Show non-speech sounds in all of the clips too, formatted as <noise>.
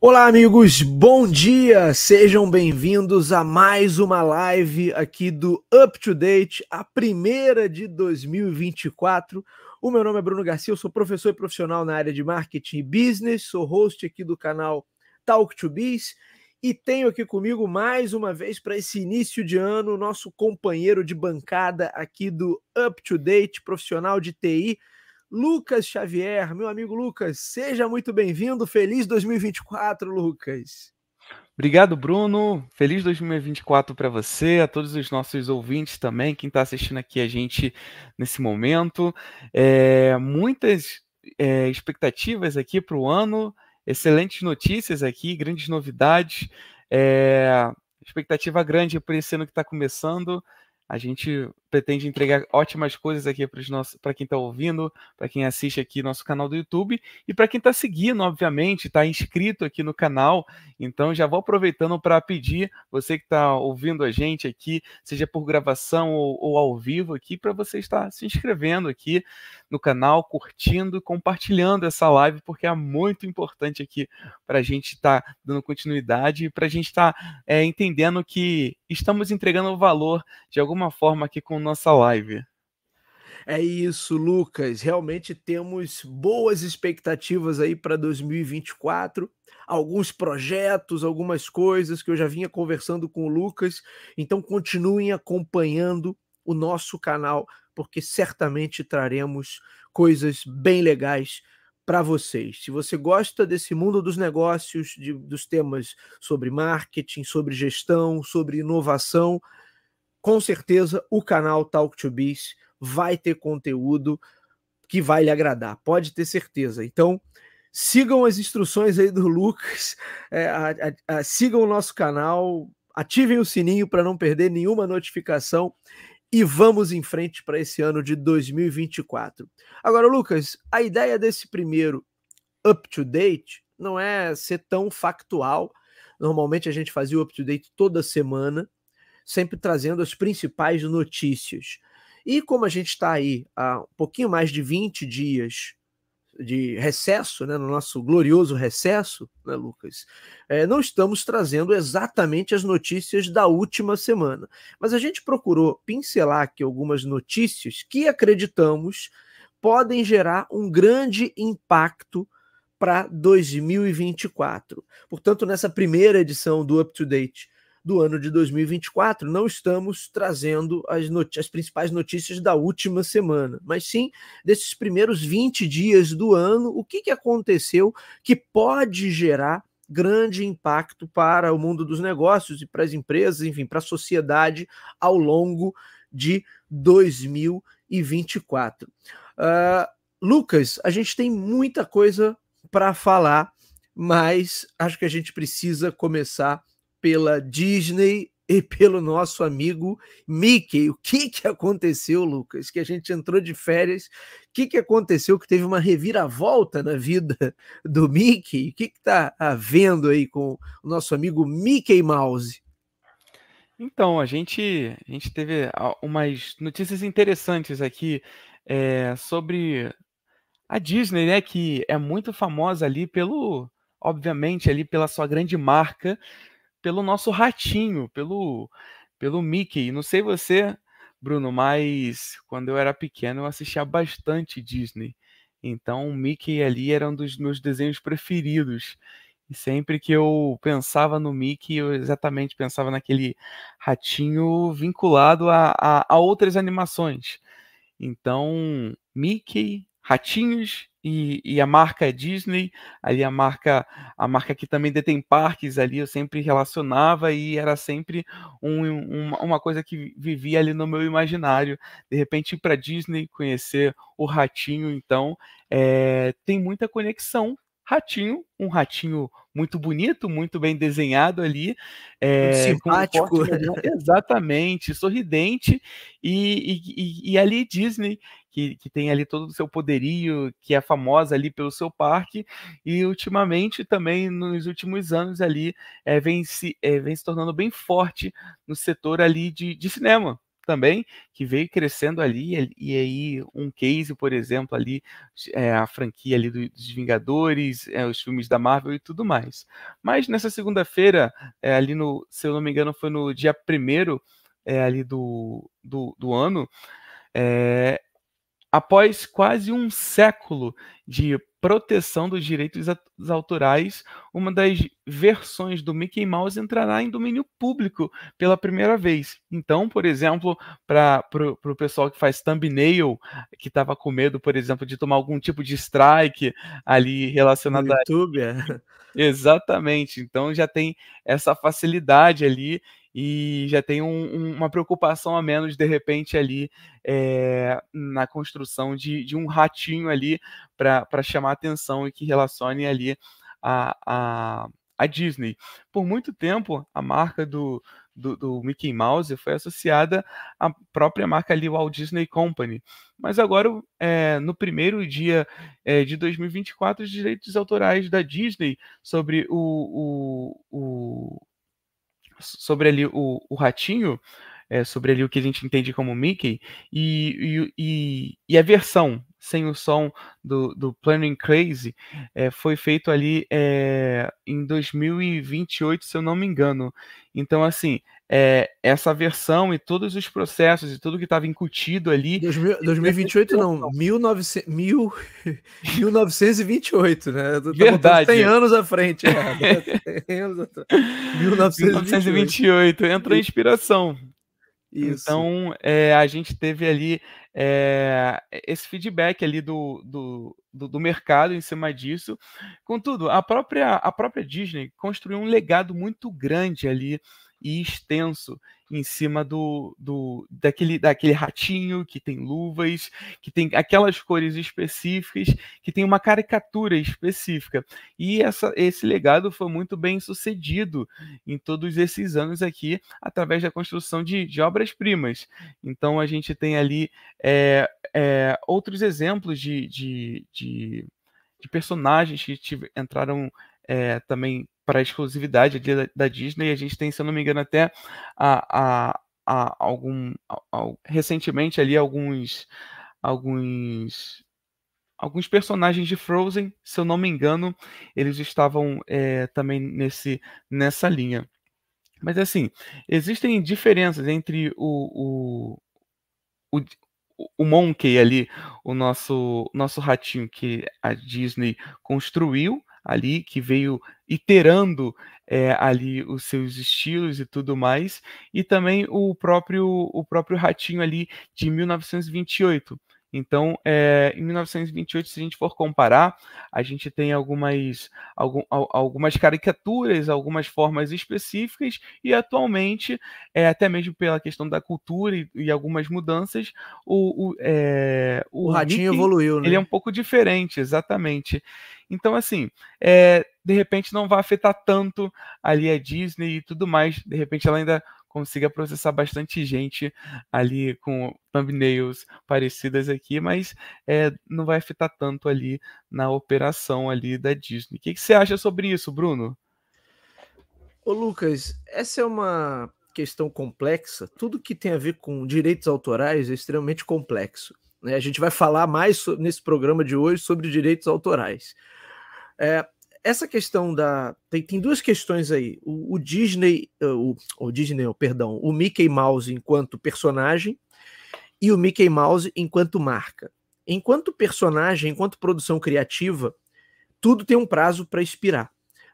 Olá, amigos, bom dia! Sejam bem-vindos a mais uma live aqui do Up to Date, a primeira de 2024. O meu nome é Bruno Garcia, eu sou professor e profissional na área de marketing e business, sou host aqui do canal Talk to Biz e tenho aqui comigo mais uma vez para esse início de ano nosso companheiro de bancada aqui do Up to Date, profissional de TI, Lucas Xavier, meu amigo Lucas, seja muito bem-vindo. Feliz 2024, Lucas. Obrigado, Bruno. Feliz 2024 para você, a todos os nossos ouvintes também, quem está assistindo aqui a gente nesse momento. É, muitas é, expectativas aqui para o ano, excelentes notícias aqui, grandes novidades. É, expectativa grande para esse ano que está começando. A gente pretende entregar ótimas coisas aqui para quem está ouvindo, para quem assiste aqui nosso canal do YouTube e para quem está seguindo, obviamente, está inscrito aqui no canal. Então já vou aproveitando para pedir você que está ouvindo a gente aqui, seja por gravação ou, ou ao vivo aqui, para você estar se inscrevendo aqui no canal, curtindo compartilhando essa live, porque é muito importante aqui para a gente estar tá dando continuidade e para a gente estar tá, é, entendendo que estamos entregando valor de alguma forma aqui com nossa live. É isso, Lucas. Realmente temos boas expectativas aí para 2024. Alguns projetos, algumas coisas que eu já vinha conversando com o Lucas. Então continuem acompanhando o nosso canal, porque certamente traremos coisas bem legais para vocês. Se você gosta desse mundo dos negócios, de, dos temas sobre marketing, sobre gestão, sobre inovação, com certeza o canal Talk to Biz vai ter conteúdo que vai lhe agradar, pode ter certeza. Então, sigam as instruções aí do Lucas, <laughs> é, a, a, a, sigam o nosso canal, ativem o sininho para não perder nenhuma notificação e vamos em frente para esse ano de 2024. Agora, Lucas, a ideia desse primeiro up to date não é ser tão factual. Normalmente a gente fazia o up to date toda semana sempre trazendo as principais notícias. E como a gente está aí há um pouquinho mais de 20 dias de recesso, né, no nosso glorioso recesso, né, Lucas, é, não estamos trazendo exatamente as notícias da última semana, mas a gente procurou pincelar aqui algumas notícias que acreditamos podem gerar um grande impacto para 2024. Portanto, nessa primeira edição do Up to Date, do ano de 2024. Não estamos trazendo as, as principais notícias da última semana, mas sim desses primeiros 20 dias do ano, o que, que aconteceu que pode gerar grande impacto para o mundo dos negócios e para as empresas, enfim, para a sociedade ao longo de 2024. Uh, ah, Lucas, a gente tem muita coisa para falar, mas acho que a gente precisa começar pela Disney e pelo nosso amigo Mickey. O que, que aconteceu, Lucas? Que a gente entrou de férias. O que, que aconteceu que teve uma reviravolta na vida do Mickey? O que está havendo aí com o nosso amigo Mickey Mouse? Então, a gente, a gente teve umas notícias interessantes aqui é, sobre a Disney, né? Que é muito famosa ali pelo, obviamente, ali pela sua grande marca pelo nosso ratinho, pelo, pelo Mickey. Não sei você, Bruno, mas quando eu era pequeno eu assistia bastante Disney. Então o Mickey ali era um dos meus desenhos preferidos. E sempre que eu pensava no Mickey, eu exatamente pensava naquele ratinho vinculado a, a, a outras animações. Então, Mickey, ratinhos e, e, a marca é Disney, ali a marca, a marca que também detém parques ali, eu sempre relacionava e era sempre um, um, uma coisa que vivia ali no meu imaginário. De repente ir para Disney, conhecer o ratinho, então é, tem muita conexão ratinho, um ratinho muito bonito, muito bem desenhado ali, é, simpático, <laughs> exatamente, sorridente e, e, e, ali Disney que, que tem ali todo o seu poderio, que é famosa ali pelo seu parque e ultimamente também nos últimos anos ali é, vem se é, vem se tornando bem forte no setor ali de, de cinema, também, que veio crescendo ali, e aí um case, por exemplo, ali, é, a franquia ali dos Vingadores, é, os filmes da Marvel e tudo mais. Mas nessa segunda-feira, é, ali no, se eu não me engano, foi no dia primeiro é, ali do, do, do ano, é, após quase um século de proteção dos direitos autorais, uma das versões do Mickey Mouse entrará em domínio público pela primeira vez. Então, por exemplo, para o pessoal que faz thumbnail, que estava com medo, por exemplo, de tomar algum tipo de strike ali relacionado no YouTube, a... é. Exatamente. Então já tem essa facilidade ali e já tem um, um, uma preocupação a menos, de repente, ali é, na construção de, de, um ratinho ali para chamar atenção e que relacione ali a, a, a Disney. Por muito tempo, a marca do, do, do, Mickey Mouse foi associada à própria marca ali, Walt Disney Company. Mas agora, é, no primeiro dia é, de 2024, os direitos autorais da Disney sobre o, o, o sobre ali o, o ratinho, é, sobre ali o que a gente entende como Mickey, e, e, e, a versão sem o som do, do Planning Crazy é, foi feito ali é, em 2028, se eu não me engano. Então, assim, é, essa versão e todos os processos e tudo que estava incutido ali. 2028 não, 1900, mil, 1928, <laughs> né? Tá Verdade. Tem anos à frente. É, 1928. 1928 entra a inspiração. Isso. Então, é, a gente teve ali é, esse feedback ali do, do, do, do, mercado em cima disso. Contudo, a própria, a própria Disney construiu um legado muito grande ali e extenso em cima do, do daquele, daquele ratinho que tem luvas, que tem aquelas cores específicas, que tem uma caricatura específica. E essa, esse legado foi muito bem sucedido em todos esses anos aqui, através da construção de, de obras-primas. Então a gente tem ali é, é, outros exemplos de, de, de, de personagens que entraram é, também para a exclusividade da, da, Disney. A gente tem, se eu não me engano, até a, a, a algum a, recentemente ali alguns alguns alguns personagens de Frozen, se eu não me engano, eles estavam é, também nesse nessa linha. Mas assim, existem diferenças entre o, o, o, o Monkey ali, o nosso nosso ratinho que a Disney construiu ali, que veio iterando é, ali os seus estilos e tudo mais, e também o próprio, o próprio Ratinho ali de 1928. Então, é, em 1928, se a gente for comparar, a gente tem algumas, algum, algumas caricaturas, algumas formas específicas, e atualmente, é, até mesmo pela questão da cultura e, e algumas mudanças, o, o, é, o, o ratinho Mickey, evoluiu, né? Ele é um pouco diferente, exatamente. Então, assim, é, de repente não vai afetar tanto ali a Disney e tudo mais. De repente ela ainda consiga processar bastante gente ali com thumbnails parecidas aqui, mas é, não vai afetar tanto ali na operação ali da Disney. O que, que você acha sobre isso, Bruno? Ô Lucas, essa é uma questão complexa. Tudo que tem a ver com direitos autorais é extremamente complexo. Né? A gente vai falar mais nesse programa de hoje sobre direitos autorais. É, essa questão da. Tem, tem duas questões aí. O, o Disney, eh, o, o Disney, perdão, o Mickey Mouse enquanto personagem e o Mickey Mouse enquanto marca. Enquanto personagem, enquanto produção criativa, tudo tem um prazo para expirar.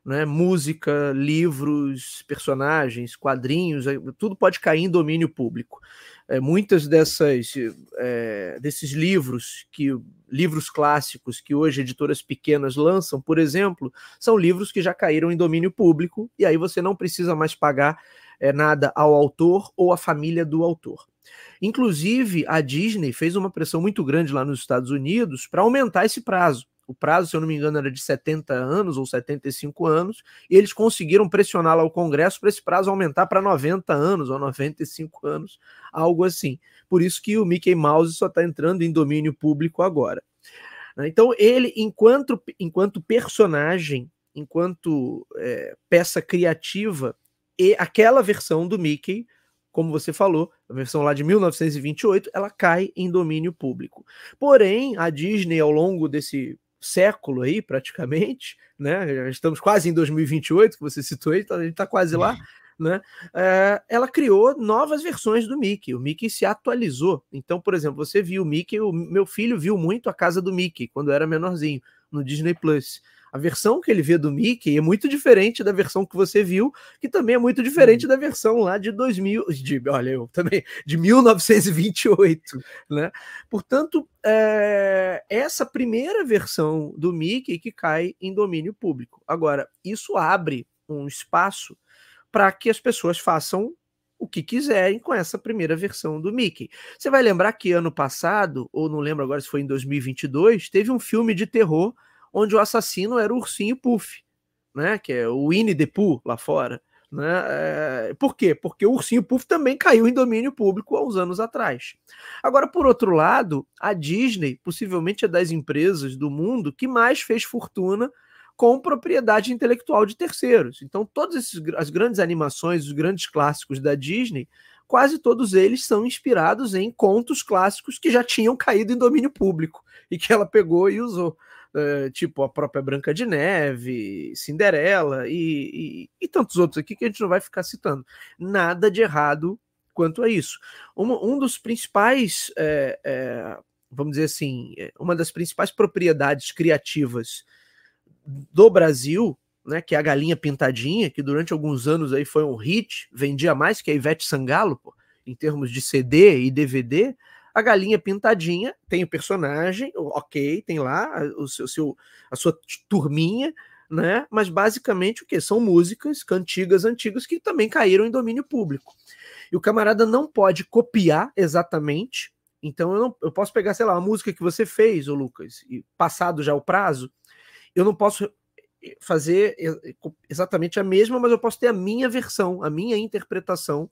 Né? Música, livros, personagens, quadrinhos, eh, tudo pode cair em domínio público. É, muitas dessas é, desses livros que livros clássicos que hoje editoras pequenas lançam, por exemplo, são livros que já caíram em domínio público e aí você não precisa mais pagar é, nada ao autor ou à família do autor. Inclusive, a Disney fez uma pressão muito grande lá nos Estados Unidos para aumentar esse prazo. O prazo, se eu não me engano, era de 70 anos ou 75 anos, e eles conseguiram pressionar lá o Congresso para esse prazo aumentar para 90 anos ou 95 anos, algo assim. Por isso que o Mickey Mouse só está entrando em domínio público agora. Então, ele, enquanto, enquanto personagem, enquanto é, peça criativa, e aquela versão do Mickey como você falou, a versão lá de 1928, ela cai em domínio público. Porém, a Disney, ao longo desse século aí, praticamente, né? Já estamos quase em 2028, que você citou aí, então a gente está quase lá. Né? É, ela criou novas versões do Mickey. O Mickey se atualizou. Então, por exemplo, você viu o Mickey, o meu filho viu muito a casa do Mickey quando era menorzinho, no Disney Plus a versão que ele vê do Mickey é muito diferente da versão que você viu, que também é muito diferente uhum. da versão lá de 2000, de, olha, eu também, de 1928, <laughs> né? Portanto, é, essa primeira versão do Mickey que cai em domínio público. Agora, isso abre um espaço para que as pessoas façam o que quiserem com essa primeira versão do Mickey. Você vai lembrar que ano passado, ou não lembro agora se foi em 2022, teve um filme de terror onde o assassino era o ursinho Puff, né? Que é o Winnie the Pooh lá fora. Né? É, por quê? Porque o ursinho Puff também caiu em domínio público há uns anos atrás. Agora, por outro lado, a Disney possivelmente é das empresas do mundo que mais fez fortuna com propriedade intelectual de terceiros. Então, todas as grandes animações, os grandes clássicos da Disney, quase todos eles são inspirados em contos clássicos que já tinham caído em domínio público e que ela pegou e usou uh, tipo a própria Branca de Neve, Cinderela e, e, e, tantos outros aqui que a gente não vai ficar citando. Nada de errado quanto a isso. Um, um dos principais, é, é, vamos dizer assim, uma das principais propriedades criativas do Brasil, né, que é a galinha pintadinha, que durante alguns anos aí foi um hit, vendia mais que a Ivete Sangalo, pô, em termos de CD e DVD, a galinha pintadinha tem o personagem, ok, tem lá o seu, seu, a sua turminha, né? Mas basicamente o que? São músicas, cantigas antigas que também caíram em domínio público. E o camarada não pode copiar exatamente. Então eu, não, eu posso pegar, sei lá, a música que você fez, ô Lucas, e passado já o prazo, eu não posso fazer exatamente a mesma, mas eu posso ter a minha versão, a minha interpretação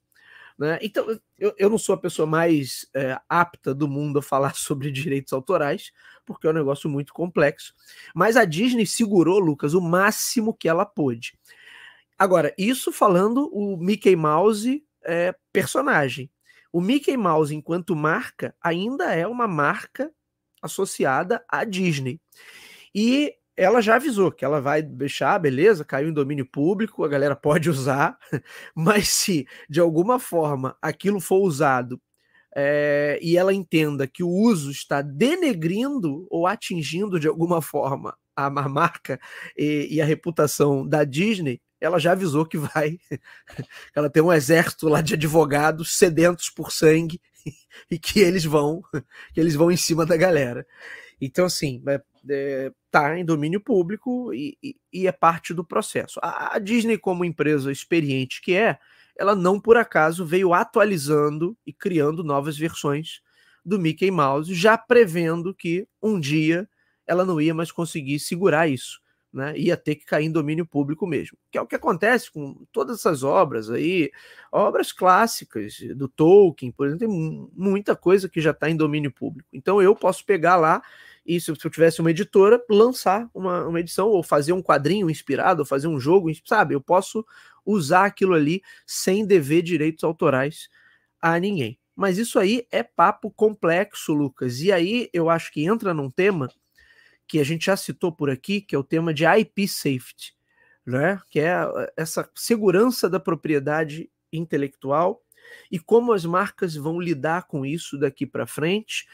né? Então, eu, eu não sou a pessoa mais é, apta do mundo a falar <laughs> sobre direitos autorais, porque é um negócio muito complexo. Mas a Disney segurou, Lucas, o máximo que ela pôde. Agora, isso falando o Mickey Mouse é, personagem. O Mickey Mouse, enquanto marca, ainda é uma marca associada à Disney. E ela já avisou que ela vai deixar, beleza, caiu em domínio público, a galera pode <laughs> usar, mas se de alguma forma aquilo for usado é, e ela entenda que o uso está denegrindo ou atingindo de alguma forma a marca e, e a reputação da Disney, ela já avisou que vai. <laughs> ela tem um exército lá de advogados sedentos por sangue <laughs> e que eles vão, que eles vão em cima da galera. Então, assim, é, está em domínio público e, e, e, é parte do processo. A, a, Disney, como empresa experiente que é, ela não por acaso veio atualizando e criando novas versões do Mickey Mouse, já prevendo que um dia ela não ia mais conseguir segurar isso. Né, ia ter que cair em domínio público mesmo, que é o que acontece com todas essas obras aí, obras clássicas do Tolkien, por exemplo, tem muita coisa que já está em domínio público. Então eu posso pegar lá e se eu tivesse uma editora, lançar uma, uma edição, ou fazer um quadrinho inspirado, ou fazer um jogo, sabe? Eu posso usar aquilo ali sem dever direitos autorais a ninguém. Mas isso aí é papo complexo, Lucas. E aí eu acho que entra num tema que a gente já citou por aqui, que é o tema de IP safety, né? Que é essa segurança da propriedade intelectual e como as marcas vão lidar com isso daqui para frente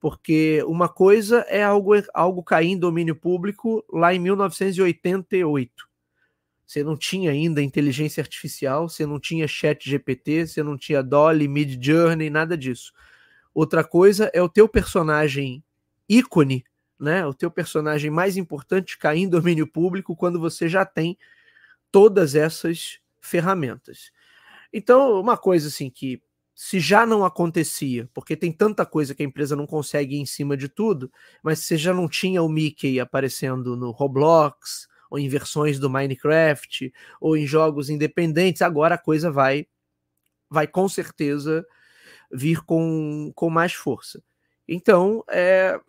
porque uma coisa é algo, algo cair em domínio público lá em 1988. Você não tinha ainda inteligência artificial, você não tinha chat GPT, você não tinha Dolly, Mid Journey, nada disso. Outra coisa é o teu personagem ícone, né? O teu personagem mais importante cair em domínio público quando você já tem todas essas ferramentas. Então, uma coisa assim que se já não acontecia, porque tem tanta coisa que a empresa não consegue ir em cima de tudo, mas se já não tinha o Mickey aparecendo no Roblox, ou em versões do Minecraft, ou em jogos independentes, agora a coisa vai vai com certeza vir com, com mais força. Então é,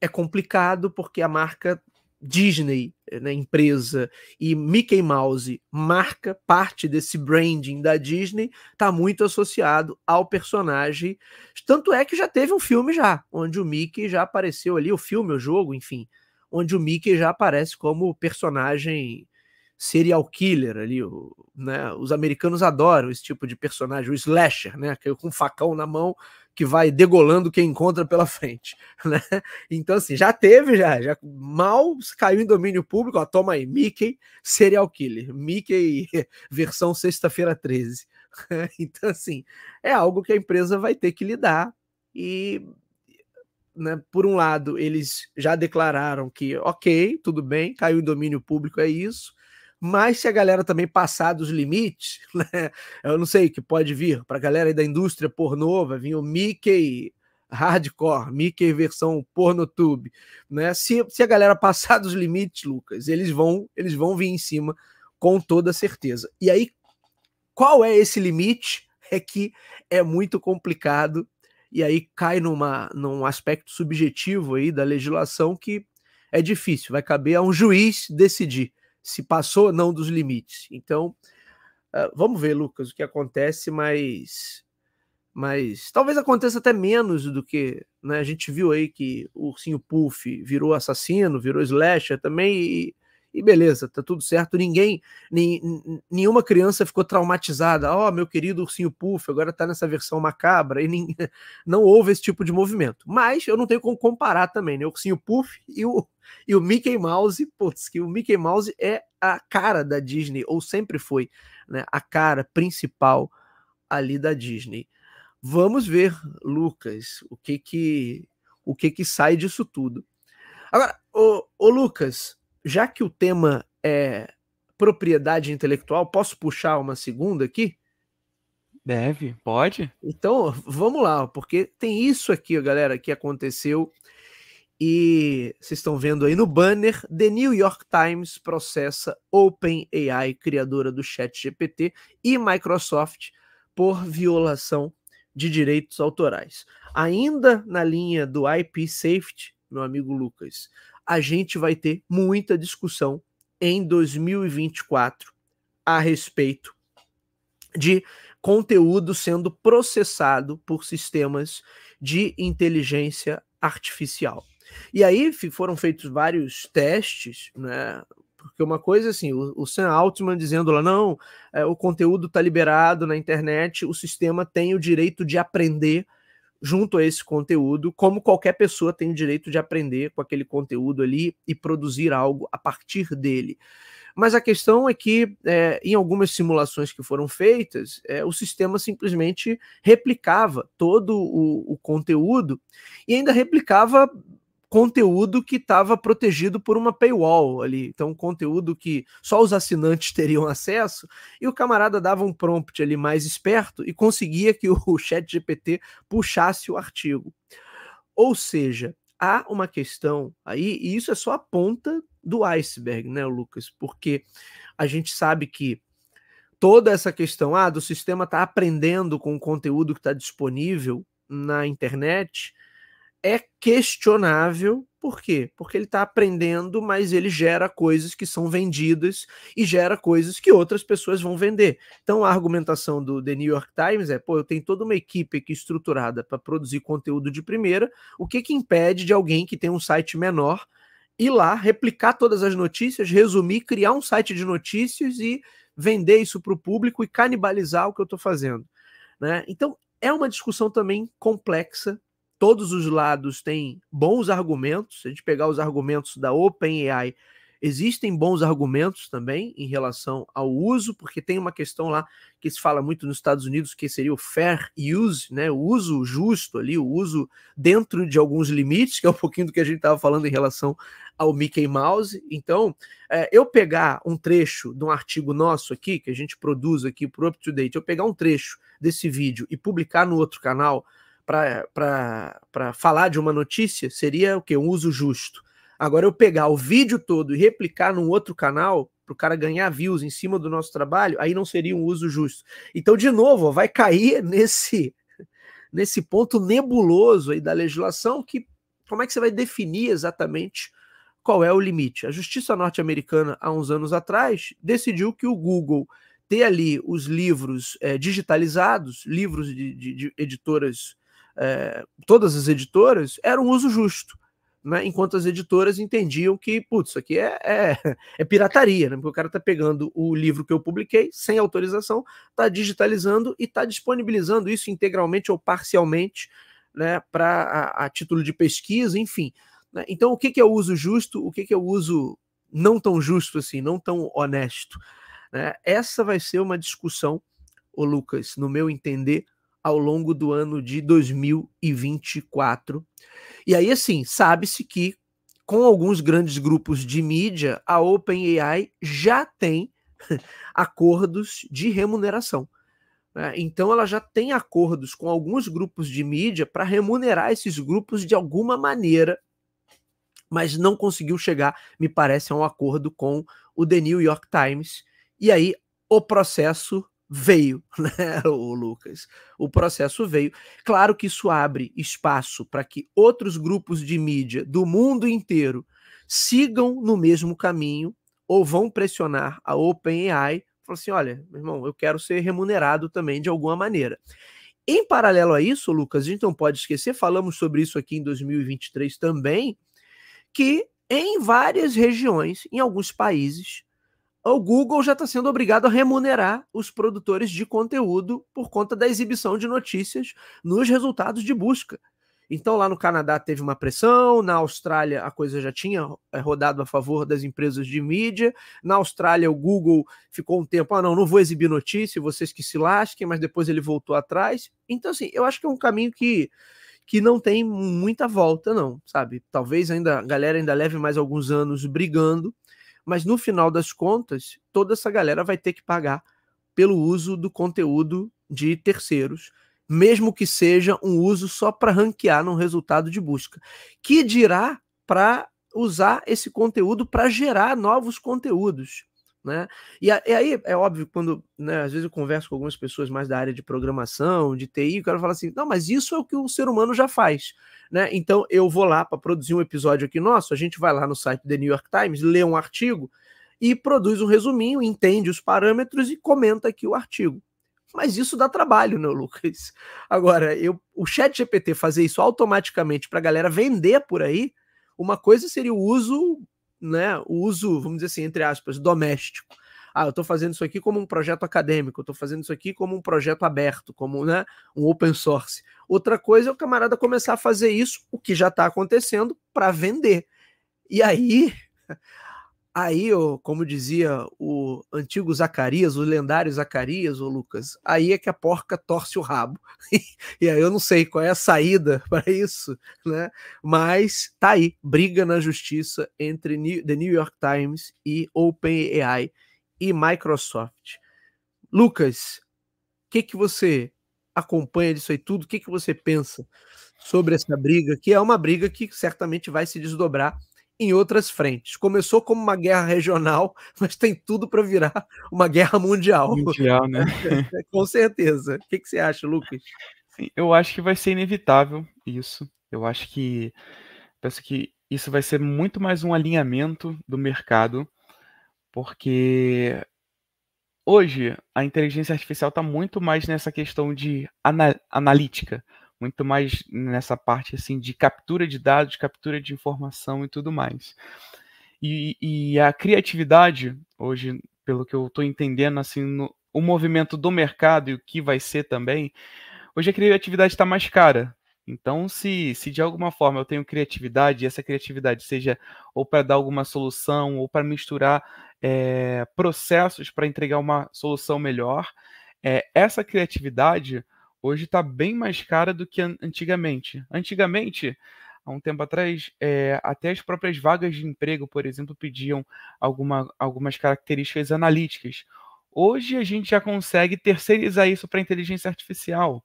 é complicado porque a marca Disney, né, empresa, e Mickey Mouse, marca, parte desse branding da Disney, está muito associado ao personagem. Tanto é que já teve um filme já, onde o Mickey já apareceu ali, o filme, o jogo, enfim, onde o Mickey já aparece como personagem serial killer ali, o, né? Os americanos adoram esse tipo de personagem, o slasher, né? É com um facão na mão que vai degolando quem encontra pela frente, <laughs> né? Então assim, já teve já, já mal caiu em domínio público, ó, toma aí, Mickey serial killer, Mickey <laughs> versão sexta-feira 13. <laughs> então assim, é algo que a empresa vai ter que lidar e né, por um lado, eles já declararam que, ok, tudo bem, caiu em domínio público, é isso, mas se a galera também passar dos limites, <laughs> né, eu não sei que pode vir para a galera aí da indústria pornô, vai vir o Mickey hardcore, Mickey versão pornotube, né? Se, se a galera passar dos limites, Lucas, eles vão eles vão vir em cima com toda certeza. E aí, qual é esse limite? É que é muito complicado e aí cai numa, num aspecto subjetivo aí da legislação que é difícil, vai caber a um juiz decidir se passou ou não dos limites. Então, uh, vamos ver, Lucas, o que acontece, mas mas talvez aconteça até menos do que né, a gente viu aí que o ursinho Puff virou assassino, virou slasher também, e, e beleza, tá tudo certo. Ninguém, nem, nenhuma criança ficou traumatizada. Ó, oh, meu querido ursinho Puff, agora tá nessa versão macabra. E nem, <laughs> não houve esse tipo de movimento. Mas eu não tenho como comparar também, né? O ursinho Puff e o, e o Mickey Mouse, putz, que o Mickey Mouse é a cara da Disney, ou sempre foi, né? A cara principal ali da Disney. Vamos ver, Lucas, o que que o que que sai disso tudo. Agora, ô, ô Lucas, já que o tema é propriedade intelectual, posso puxar uma segunda aqui? Deve, pode. Então, vamos lá, porque tem isso aqui, galera, que aconteceu e vocês estão vendo aí no banner, The New York Times processa OpenAI, criadora do ChatGPT, e Microsoft por violação de direitos autorais. Ainda na linha do IP Safety, meu amigo Lucas, a gente vai ter muita discussão em 2024 a respeito de conteúdo sendo processado por sistemas de inteligência artificial. E aí foram feitos vários testes, né? Porque uma coisa assim, o, o Sam Altman dizendo lá, não, é, o conteúdo está liberado na internet, o sistema tem o direito de aprender junto a esse conteúdo, como qualquer pessoa tem o direito de aprender com aquele conteúdo ali e produzir algo a partir dele. Mas a questão é que, é, em algumas simulações que foram feitas, é, o sistema simplesmente replicava todo o, o conteúdo e ainda replicava conteúdo que estava protegido por uma paywall ali. Então, conteúdo que só os assinantes <laughs> teriam acesso, e o camarada dava um prompt ali mais esperto e conseguia que o <laughs> chat GPT puxasse o artigo. Ou seja, há uma questão aí, e isso é só a ponta do iceberg, né, Lucas? Porque a gente sabe que toda essa questão ah, do sistema está aprendendo com o conteúdo que está disponível na internet é questionável. Por quê? Porque ele está aprendendo, mas ele gera coisas que são vendidas e gera coisas que outras pessoas vão vender. Então a argumentação do The New York Times é: pô, eu tenho toda uma equipe aqui estruturada para produzir conteúdo de primeira. O que, que impede de alguém que tem um site menor ir lá, replicar todas as notícias, resumir, criar um site de notícias e vender isso para o público e canibalizar o que eu estou fazendo? Né? Então é uma discussão também complexa todos os lados têm bons argumentos. Se a gente pegar os argumentos da OpenAI, Existem bons argumentos também em relação ao uso, porque tem uma questão lá que se fala muito nos Estados Unidos, que seria o fair use, né? O uso justo ali, o uso dentro de alguns limites, que é um pouquinho do que a gente estava falando em relação ao Mickey Mouse. Então, é, eu pegar um trecho de um artigo nosso aqui, que a gente produz aqui para o Up to Date, eu pegar um trecho desse vídeo e publicar no outro canal para falar de uma notícia, seria o quê? Um uso justo. Agora, eu pegar o vídeo todo e replicar num outro canal, para o cara ganhar views em cima do nosso trabalho, aí não seria um uso justo. Então, de novo, vai cair <laughs> nesse, nesse ponto nebuloso aí da legislação que como é que você vai definir exatamente qual é o limite? A justiça norte-americana, há uns anos atrás, decidiu que o Google ter ali os livros é, digitalizados, livros de, de, de editoras, é, todas as editoras, era um uso justo né, enquanto as editoras entendiam que, putz, isso aqui é, é, é, pirataria, né, porque o cara está pegando o livro que eu publiquei sem autorização, está digitalizando e está disponibilizando isso integralmente ou parcialmente né, para a, a, título de pesquisa, enfim. Né, então, o que, que é o uso justo, o que, que é o uso não tão justo assim, não tão honesto? Né? Essa vai ser uma discussão, o Lucas, no meu entender, ao longo do ano de 2024. E aí, assim, sabe-se que com alguns grandes grupos de mídia, a OpenAI já tem <laughs> acordos de remuneração. Né? Então, ela já tem acordos com alguns grupos de mídia para remunerar esses grupos de alguma maneira, mas não conseguiu chegar, me parece, a um acordo com o The New York Times. E aí, o processo veio, <laughs> né, o Lucas? O processo veio. Claro que isso abre espaço para que outros grupos de mídia do mundo inteiro sigam no mesmo caminho ou vão pressionar a OpenAI, falar assim, olha, meu irmão, eu quero ser remunerado também de alguma maneira. Em paralelo a isso, Lucas, a gente não pode esquecer, falamos sobre isso aqui em 2023 também, que em várias regiões, em alguns países, o Google já está sendo obrigado a remunerar os produtores de conteúdo por conta da exibição de notícias nos resultados de busca. Então, lá no Canadá teve uma pressão, na Austrália a coisa já tinha eh, rodado a favor das empresas de mídia, na Austrália o Google ficou um tempo, ah, não, não vou exibir notícia, vocês que se lasquem, mas depois ele voltou atrás. Então, assim, eu acho que é um caminho que, que não tem muita volta, não, sabe? Talvez ainda a galera ainda leve mais alguns anos brigando, mas no final das contas, toda essa galera vai ter que pagar pelo uso do conteúdo de terceiros, mesmo que seja um uso só para ranquear num resultado de busca. Que dirá para usar esse conteúdo para gerar novos conteúdos. Né? E, e, aí é óbvio, quando né, às vezes eu converso com algumas pessoas mais da área de programação, de TI, o cara fala assim: não, mas isso é o que o ser humano já faz. Né? Então eu vou lá para produzir um episódio aqui nosso, a gente vai lá no site do New York Times, lê um artigo e produz um resuminho, entende os parâmetros e comenta aqui o artigo. Mas isso dá trabalho, né, Lucas? <laughs> Agora, eu, o chat GPT fazer isso automaticamente para a galera vender por aí, uma coisa seria o uso né, o uso, vamos dizer assim, entre aspas, doméstico. Ah, eu estou fazendo isso aqui como um projeto acadêmico, eu estou fazendo isso aqui como um projeto aberto, como né, um open source. Outra coisa é o camarada começar a fazer isso, o que já está acontecendo, para vender. E aí Aí, como dizia o antigo Zacarias, o lendário Zacarias, o Lucas, aí é que a porca torce o rabo. <laughs> e aí eu não sei qual é a saída <laughs> para isso, né? Mas tá aí, briga na justiça entre The New York Times e OpenAI e Microsoft. Lucas, o que que você acompanha disso aí tudo? O que que você pensa sobre essa briga? Que é uma briga que certamente vai se desdobrar em outras frentes. Começou como uma guerra regional, <laughs> mas tem tudo para virar uma guerra mundial. Mundial, né? <laughs> Com certeza. O que, que, você acha, Lucas? Sim, eu acho que vai ser inevitável isso. Eu acho que penso que isso vai ser muito mais um alinhamento do mercado, porque hoje a inteligência artificial está muito mais nessa questão de analítica muito mais nessa parte assim de captura de dados, captura de informação e tudo mais. E, e a criatividade, hoje, pelo que eu estou entendendo, assim, no, o movimento do mercado e o que vai ser também, hoje a criatividade está mais cara. Então, se, se de alguma forma eu tenho criatividade, e essa criatividade seja ou para dar alguma solução, ou para misturar é, processos para entregar uma solução melhor, é, essa criatividade hoje está bem mais cara do que antigamente. Antigamente, há um tempo atrás, é, até as próprias vagas de emprego, por exemplo, pediam alguma, algumas características analíticas. Hoje a gente já consegue terceirizar isso para inteligência artificial.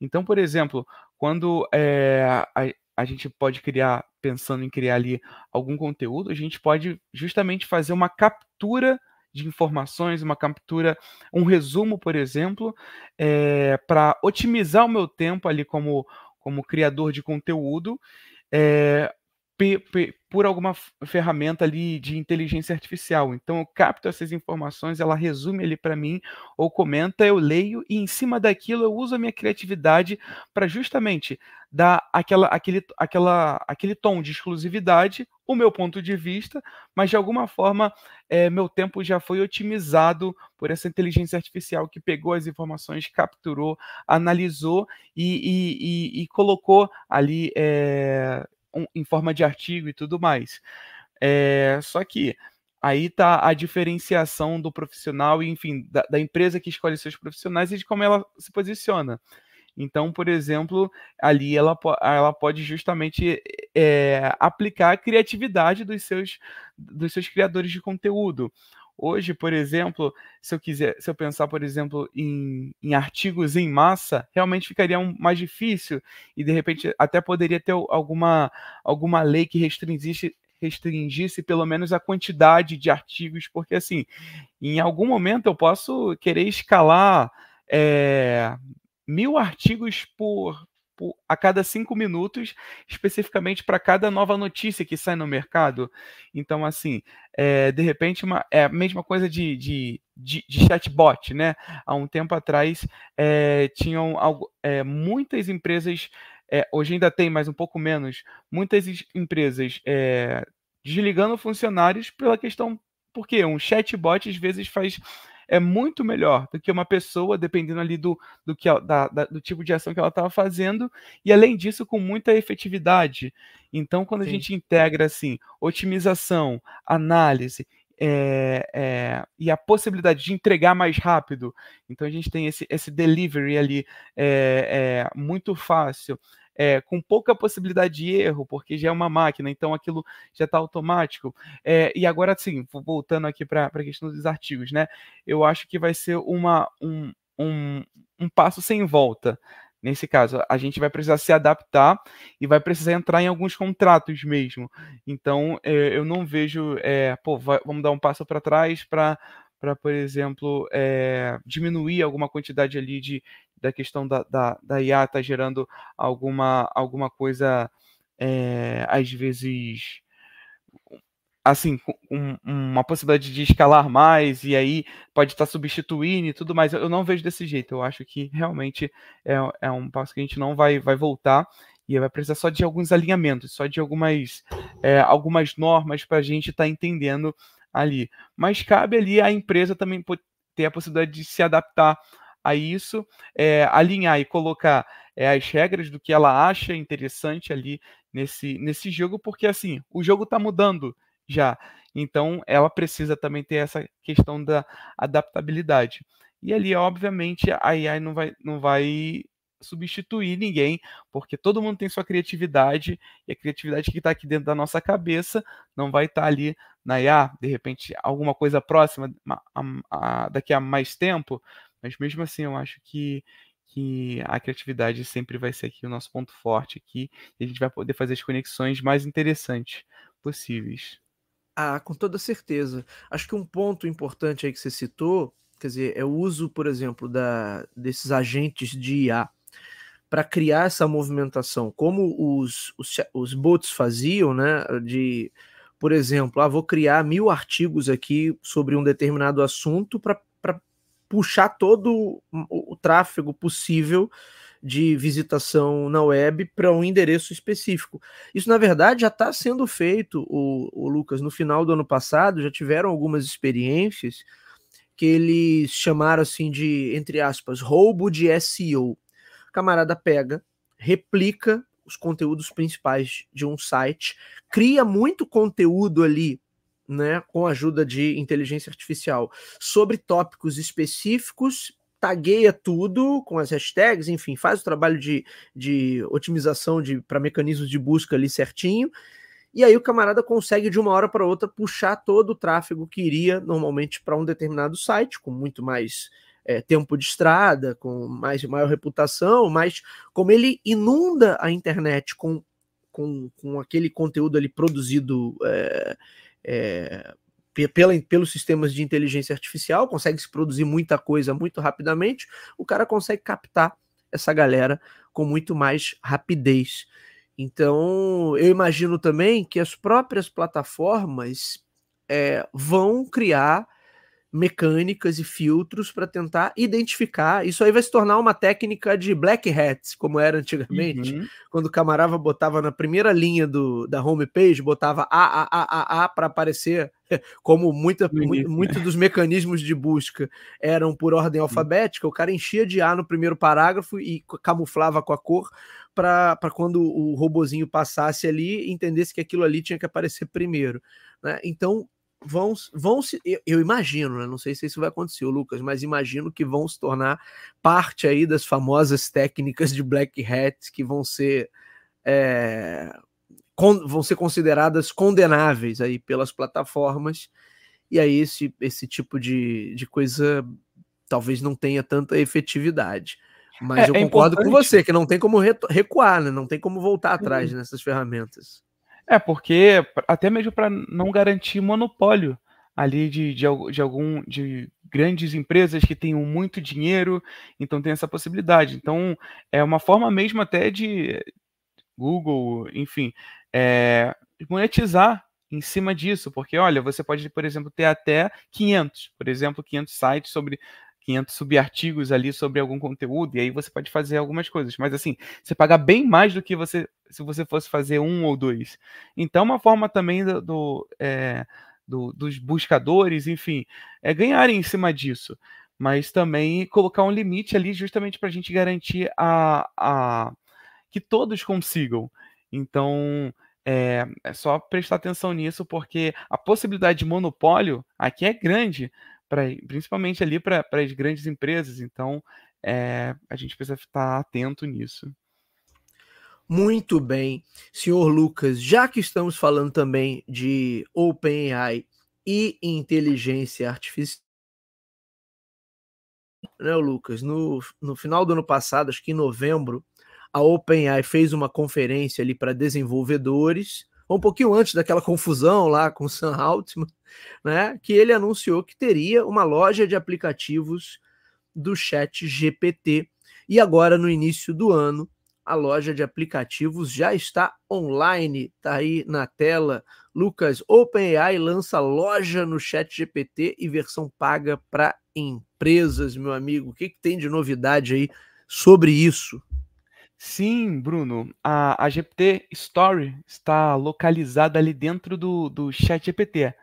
Então, por exemplo, quando é, a, a gente pode criar, pensando em criar ali algum conteúdo, a gente pode justamente fazer uma captura de informações, uma captura, um resumo, por exemplo, é, para otimizar o meu tempo ali como, como criador de conteúdo. É, por alguma ferramenta ali de inteligência artificial. Então eu capto essas informações, ela resume ali para mim ou comenta, eu leio e em cima daquilo eu uso a minha criatividade para justamente dar aquela, aquele, aquela, aquele tom de exclusividade, o meu ponto de vista, mas de alguma forma é, meu tempo já foi otimizado por essa inteligência artificial que pegou as informações, capturou, analisou e, e, e, e colocou ali é, um, em forma de artigo e tudo mais. É, só que aí está a diferenciação do profissional e, enfim, da, da, empresa que escolhe seus profissionais e de como ela se posiciona. Então, por exemplo, ali ela, ela pode justamente é, aplicar a criatividade dos seus, dos seus criadores de conteúdo. Hoje, por exemplo, se eu quiser, se eu pensar, por exemplo, em, em artigos em massa, realmente ficaria um, mais difícil e de repente até poderia ter alguma, alguma lei que restringisse restringisse pelo menos a quantidade de artigos, porque assim, em algum momento eu posso querer escalar é, mil artigos por, por, a cada cinco minutos, especificamente para cada nova notícia que sai no mercado. Então, assim, é, de repente, uma, é a mesma coisa de, de, de, de chatbot, né? Há um tempo atrás, é, tinham algo, é, muitas empresas, é, hoje ainda tem, mas um pouco menos, muitas empresas é, desligando funcionários pela questão, porque um chatbot às vezes faz é muito melhor do que uma pessoa, dependendo ali do, do, que, da, da, do tipo de ação que ela estava fazendo, e além disso, com muita efetividade. Então, quando Sim. a gente integra assim, otimização, análise é, é, e a possibilidade de entregar mais rápido. Então a gente tem esse, esse delivery ali é, muito fácil é, com pouca possibilidade de erro, porque já é uma máquina, então aquilo já está automático. É, e agora sim, voltando aqui para a questão dos artigos, né? Eu acho que vai ser uma, um, um, um passo sem volta. Nesse caso, a gente vai precisar se adaptar e vai precisar entrar em alguns contratos mesmo. Então, é, eu não vejo, é, pô, vamos dar um passo para trás para para, por exemplo, é, diminuir alguma quantidade ali de, da questão da, da, da IA tá gerando alguma, alguma coisa, é, às vezes, assim, um, uma possibilidade de escalar mais, e aí pode estar tá substituindo e tudo mais. Eu não vejo desse jeito. Eu acho que realmente é, é um passo que a gente não vai, vai voltar e vai precisar só de alguns alinhamentos, só de algumas, é, algumas normas para a gente estar tá entendendo ali. Mas cabe ali a empresa também ter a possibilidade de se adaptar a isso, é, alinhar e colocar é, as regras do que ela acha interessante ali nesse, nesse jogo, porque assim, o jogo está mudando já. Então ela precisa também ter essa questão da adaptabilidade. E ali, obviamente, a AI não vai, não vai substituir ninguém, porque todo mundo tem sua criatividade, e a criatividade que está aqui dentro da nossa cabeça não vai estar tá ali na IA, de repente, alguma coisa próxima a, a, daqui a mais tempo, mas mesmo assim eu acho que, que a criatividade sempre vai ser aqui o nosso ponto forte aqui, e a gente vai poder fazer as conexões mais interessantes possíveis. Ah, com toda certeza. Acho que um ponto importante aí que você citou, quer dizer, é o uso, por exemplo, da, desses agentes de IA para criar essa movimentação, como os, os, os bots faziam, né? De, por exemplo, ah, vou criar mil artigos aqui sobre um determinado assunto para puxar todo o, o tráfego possível de visitação na web para um endereço específico. Isso, na verdade, já está sendo feito, o, o, Lucas. No final do ano passado, já tiveram algumas experiências que eles chamaram assim de, entre aspas, roubo de SEO camarada pega, replica os conteúdos principais de um site, cria muito conteúdo ali, né, com a ajuda de inteligência artificial, sobre tópicos específicos, tagueia tudo com as hashtags, enfim, faz o trabalho de, de otimização de, para mecanismos de busca ali certinho, e aí o camarada consegue de uma hora para outra puxar todo o tráfego que iria normalmente para um determinado site, com muito mais é, tempo de estrada, com mais maior reputação, mas como ele inunda a internet com, com, com aquele conteúdo ali produzido é, é, pela, pelos sistemas de inteligência artificial, consegue se produzir muita coisa muito rapidamente, o cara consegue captar essa galera com muito mais rapidez. Então, eu imagino também que as próprias plataformas é, vão criar mecânicas e filtros para tentar identificar. Isso aí vai se tornar uma técnica de black hats, como era antigamente, uhum. quando o camarada botava na primeira linha do, da homepage, botava A, A, A, A, A para aparecer, <laughs> como muita, muito, muito dos mecanismos de busca eram por ordem alfabética, o cara enchia de A no primeiro parágrafo e camuflava com a cor para quando o robozinho passasse ali, entendesse que aquilo ali tinha que aparecer primeiro. Né? Então, vão, vão se, eu, eu imagino, né? não sei se isso vai acontecer, Lucas, mas imagino que vão se tornar parte aí das famosas técnicas de black hat que vão ser é, con, vão ser consideradas condenáveis aí pelas plataformas e aí esse, esse tipo de, de coisa talvez não tenha tanta efetividade. Mas é, eu é concordo com você que não tem como recuar, né? não tem como voltar atrás nessas ferramentas. É, porque até mesmo para não garantir monopólio ali de, de, de, algum de grandes empresas que tenham muito dinheiro, então tem essa possibilidade. Então é uma forma mesmo até de Google, enfim, é, monetizar em cima disso, porque olha, você pode, por exemplo, ter até 500, por exemplo, 500 sites sobre 500 subartigos ali sobre algum conteúdo, e aí você pode fazer algumas coisas. Mas assim, você paga bem mais do que você se você fosse fazer um ou dois. Então, uma forma também do, do, é, do dos buscadores, enfim, é ganharem em cima disso. Mas também colocar um limite ali justamente para a gente garantir a, a que todos consigam. Então, é, é, só prestar atenção nisso, porque a possibilidade de monopólio aqui é grande pra, principalmente ali para as grandes empresas. Então, é, a gente precisa estar atento nisso. Muito bem, senhor Lucas, já que estamos falando também de OpenAI e inteligência artificial, né, Lucas? No, no final do ano passado, acho que em novembro, a OpenAI fez uma conferência ali para desenvolvedores um pouquinho antes daquela confusão lá com o Sam Altman, né, que ele anunciou que teria uma loja de aplicativos do Chat GPT. E agora, no início do ano, a loja de aplicativos já está online, tá aí na tela. Lucas, OpenAI lança loja no Chat GPT e versão paga para empresas, meu amigo. O que, que tem de novidade aí sobre isso? Sim, Bruno, a, a GPT Story está localizada ali dentro do, do Chat GPT.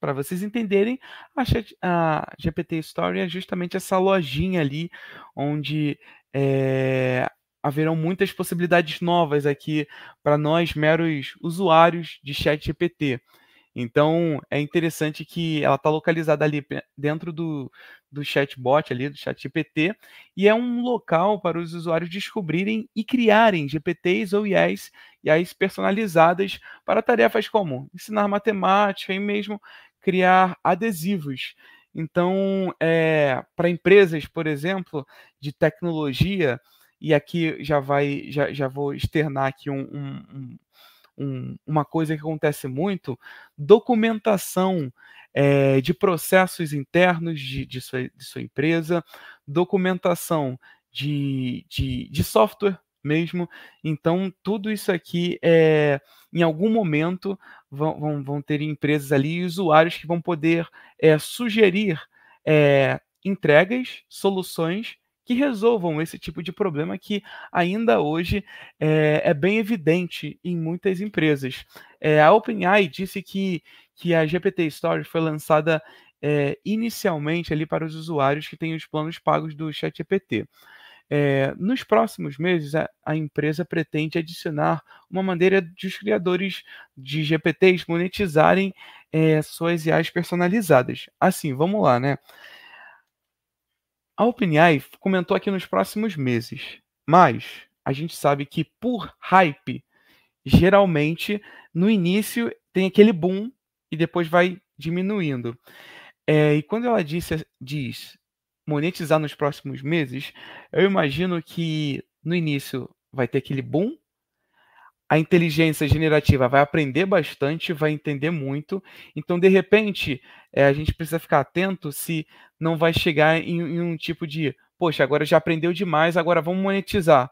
Para vocês entenderem, a, Chat, a GPT Story é justamente essa lojinha ali onde é, haverão muitas possibilidades novas aqui para nós, meros usuários de Chat GPT. Então é interessante que ela está localizada ali dentro do, do chatbot ali, do chat GPT, e é um local para os usuários descobrirem e criarem GPTs ou IAs, IAs personalizadas para tarefas como ensinar matemática e mesmo criar adesivos. Então, é, para empresas, por exemplo, de tecnologia, e aqui já vai, já, já vou externar aqui um, um, um, uma coisa que acontece muito, documentação é, de processos internos de, de, sua, de sua empresa, documentação de, de, de software mesmo. Então, tudo isso aqui é, em algum momento vão, vão, vão ter empresas ali e usuários que vão poder é, sugerir é, entregas, soluções que resolvam esse tipo de problema que ainda hoje é, é bem evidente em muitas empresas. É, a OpenAI disse que, que a GPT Story foi lançada é, inicialmente ali para os usuários que têm os planos pagos do ChatGPT. é, nos próximos meses, a, a, empresa pretende adicionar uma maneira de os criadores de GPTs monetizarem é, suas IAs personalizadas. Assim, vamos lá, né? A OpenAI comentou aqui nos próximos meses, mas a gente sabe que por hype, geralmente no início tem aquele boom e depois vai diminuindo. É, e quando ela disse, diz monetizar nos próximos meses, eu imagino que no início vai ter aquele boom, a inteligência generativa vai aprender bastante, vai entender muito, então de repente é, a gente precisa ficar atento se não vai chegar em, em um tipo de, poxa, agora já aprendeu demais, agora vamos monetizar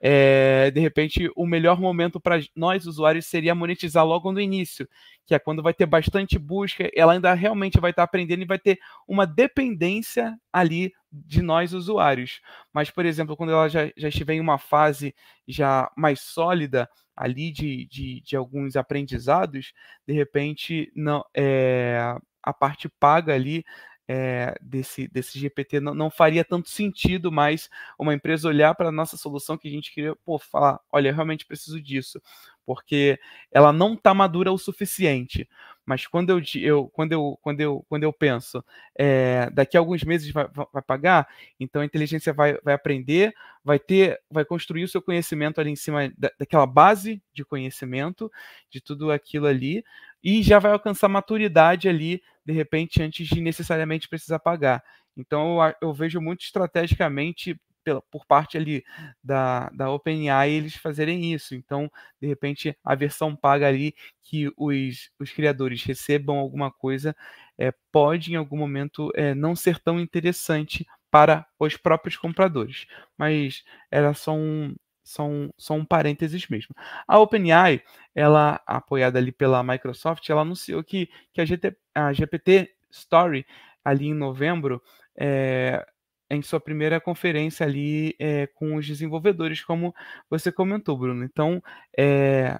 é, de repente, o melhor momento para nós usuários seria monetizar logo no início, que é quando vai ter bastante busca, ela ainda realmente vai estar aprendendo e vai ter uma dependência ali de nós usuários. Mas, por exemplo, quando ela já, já estiver em uma fase já mais sólida ali de, de, de alguns aprendizados, de repente não é, a parte paga ali é, desse, desse GPT não, não, faria tanto sentido mais uma empresa olhar para a nossa solução que a gente queria pô, falar, olha, eu realmente preciso disso, porque ela não está madura o suficiente. Mas quando eu, eu, quando eu, quando eu, quando eu penso, é, daqui a alguns meses vai, vai pagar, então a inteligência vai, vai aprender, vai ter, vai construir o seu conhecimento ali em cima da, daquela base de conhecimento, de tudo aquilo ali, e já vai alcançar maturidade ali, de repente, antes de necessariamente precisar pagar. Então, eu, eu vejo muito estrategicamente pela, por parte ali da, da OpenAI eles fazerem isso. Então, de repente, a versão paga ali que os, os criadores recebam alguma coisa é, pode, em algum momento, é, não ser tão interessante para os próprios compradores. Mas era só um, são, são um parênteses mesmo. A OpenAI, ela apoiada ali pela Microsoft, ela anunciou que, que a, GT, a GPT Story ali em novembro é, em sua primeira conferência ali é, com os desenvolvedores, como você comentou, Bruno. Então, é,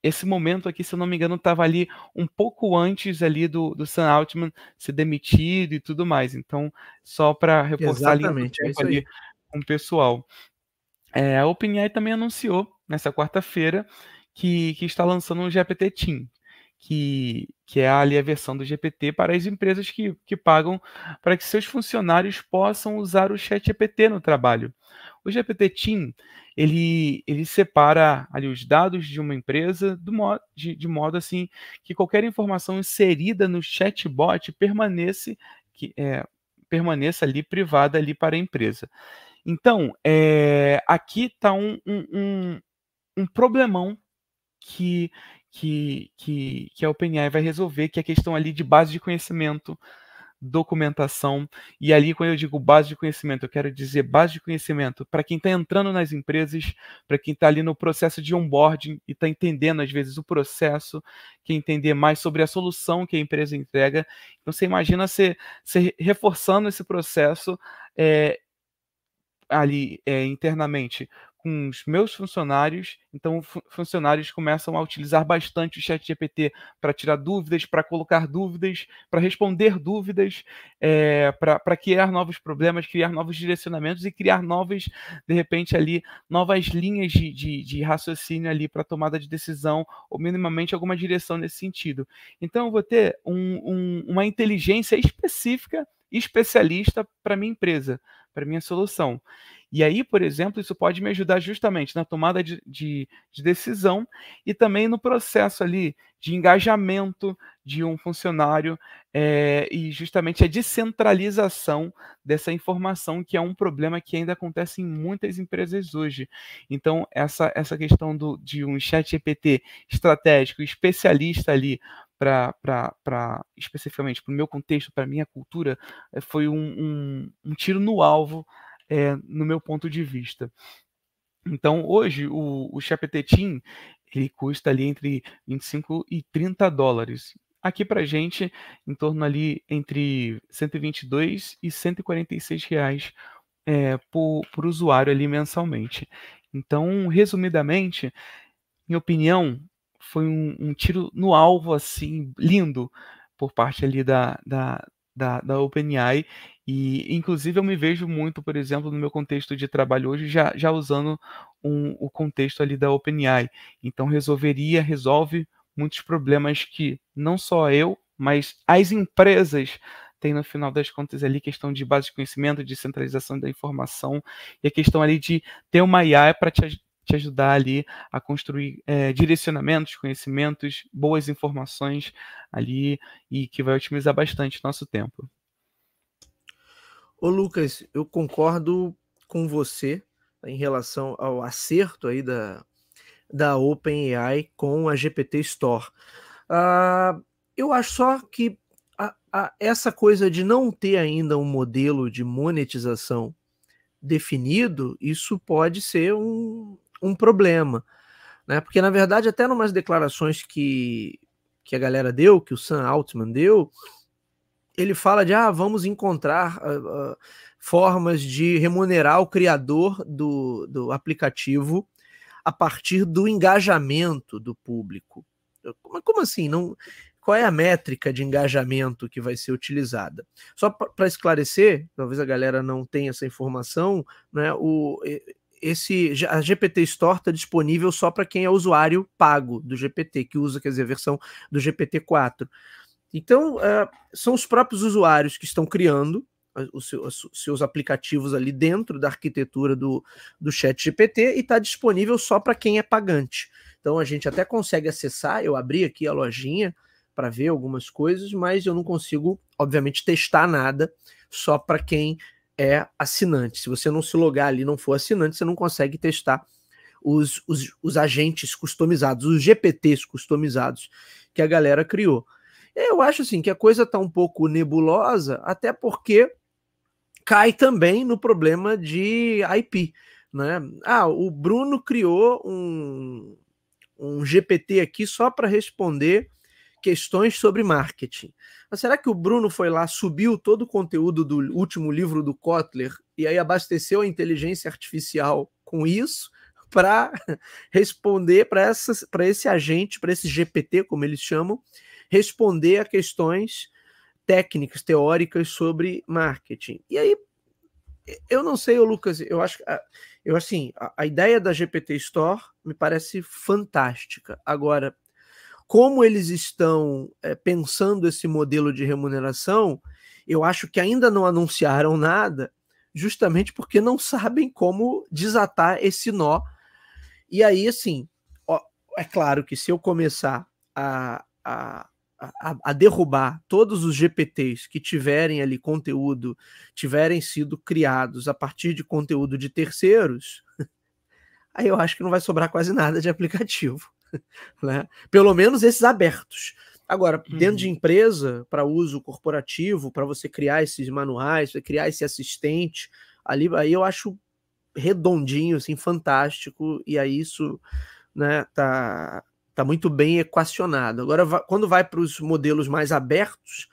esse momento aqui, se eu não me engano, estava ali um pouco antes ali do, do Sam Altman ser demitido e tudo mais. Então, só para reforçar Exatamente, ali, é ali com o pessoal. É, a OpenAI também anunciou nessa quarta-feira que, que está lançando um GPT Team, que, que é ali a versão do GPT para as empresas que, que pagam para que seus funcionários possam usar o chat GPT no trabalho. O GPT Team, ele, ele separa ali os dados de uma empresa do modo, de, de modo assim que qualquer informação inserida no chatbot permaneça, que, é, permaneça ali privada ali para a empresa. Então, é, aqui está um, um, um, problemão que, que, que, que a OpenAI vai resolver, que é a questão ali de base de conhecimento, documentação. E ali, quando eu digo base de conhecimento, eu quero dizer base de conhecimento para quem está entrando nas empresas, para quem está ali no processo de onboarding e está entendendo, às vezes, o processo, quer entender mais sobre a solução que a empresa entrega. Então, você imagina você, você reforçando esse processo. É, ali é, internamente com os meus funcionários, então funcionários começam a utilizar bastante o chat GPT para tirar dúvidas, para colocar dúvidas, para responder dúvidas, é, para criar novos problemas, criar novos direcionamentos e criar novas, de repente ali, novas linhas de, de, de raciocínio ali para tomada de decisão ou minimamente alguma direção nesse sentido. Então eu vou ter um, um, uma inteligência específica, especialista para minha empresa para minha solução. E aí, por exemplo, isso pode me ajudar justamente na tomada de, de, de, decisão e também no processo ali de engajamento de um funcionário é, e justamente a descentralização dessa informação, que é um problema que ainda acontece em muitas empresas hoje. Então, essa, essa questão do, de um chat GPT estratégico, especialista ali para especificamente para o meu contexto, para minha cultura, eh, foi um, um, um tiro no alvo é, no meu ponto de vista. Então, hoje, o, o Team, ele custa ali entre 25 e 30 dólares. Aqui para gente, em torno ali entre 122 e 146 reais é, por, por usuário ali mensalmente. Então, resumidamente, minha opinião, foi um, um, tiro no alvo, assim, lindo, por parte ali da, da, da, da OpenAI. E, inclusive, eu me vejo muito, por exemplo, no meu contexto de trabalho hoje, já, já usando um, o contexto ali da OpenAI. Então, resolveria, resolve muitos problemas que não só eu, mas as empresas têm no final das contas ali questão de base de conhecimento, de centralização da informação e a questão ali de ter uma IA para te, te ajudar ali a construir é, direcionamentos, conhecimentos, boas informações ali e que vai otimizar bastante nosso tempo. Ô Lucas, eu concordo com você em relação ao acerto aí da, da OpenAI com a GPT Store. Uh, eu acho só que a, a, essa coisa de não ter ainda um modelo de monetização definido, isso pode ser um, um problema. Né? Porque, na verdade, até numas declarações que, que a galera deu, que o Sam Altman deu, ele fala de ah, vamos encontrar uh, uh, formas de remunerar o criador do, do aplicativo a partir do engajamento do público. Como, como assim? Não, qual é a métrica de engajamento que vai ser utilizada? Só para esclarecer, talvez a galera não tenha essa informação, né? O, esse a GPT Store está disponível só para quem é usuário pago do GPT, que usa, quer dizer, a versão do GPT 4. Então, uh, são os próprios usuários que estão criando os seus, os seus aplicativos ali dentro da arquitetura do, do Chat GPT e está disponível só para quem é pagante. Então, a gente até consegue acessar. Eu abri aqui a lojinha para ver algumas coisas, mas eu não consigo, obviamente, testar nada só para quem é assinante. Se você não se logar ali não for assinante, você não consegue testar os, os, os agentes customizados, os GPTs customizados que a galera criou. Eu acho assim que a coisa está um pouco nebulosa, até porque cai também no problema de IP. Né? Ah, o Bruno criou um, um GPT aqui só para responder questões sobre marketing. Mas será que o Bruno foi lá, subiu todo o conteúdo do último livro do Kotler e aí abasteceu a inteligência artificial com isso <laughs> para <laughs> responder para esse agente, para esse GPT, como eles chamam, responder a questões técnicas, teóricas sobre marketing. E aí, eu não sei, Lucas, eu acho, eu assim, a, a ideia da GPT Store me parece fantástica. Agora, como eles estão é, pensando esse modelo de remuneração, eu acho que ainda não anunciaram nada, justamente porque não sabem como desatar esse nó. E aí, assim, ó, é claro que se eu começar a, a a, a, derrubar todos os GPTs que tiverem ali conteúdo, tiverem sido criados a partir de conteúdo de terceiros, <laughs> aí eu acho que não vai sobrar quase nada de aplicativo. <laughs> Né? Pelo menos esses abertos. Agora, uhum. dentro de uhum. empresa, para uso corporativo, para você criar esses manuais, criar esse assistente, ali aí eu acho redondinho, assim, fantástico, e aí isso né, tá, Está muito bem equacionado. Agora, quando vai para os modelos mais abertos,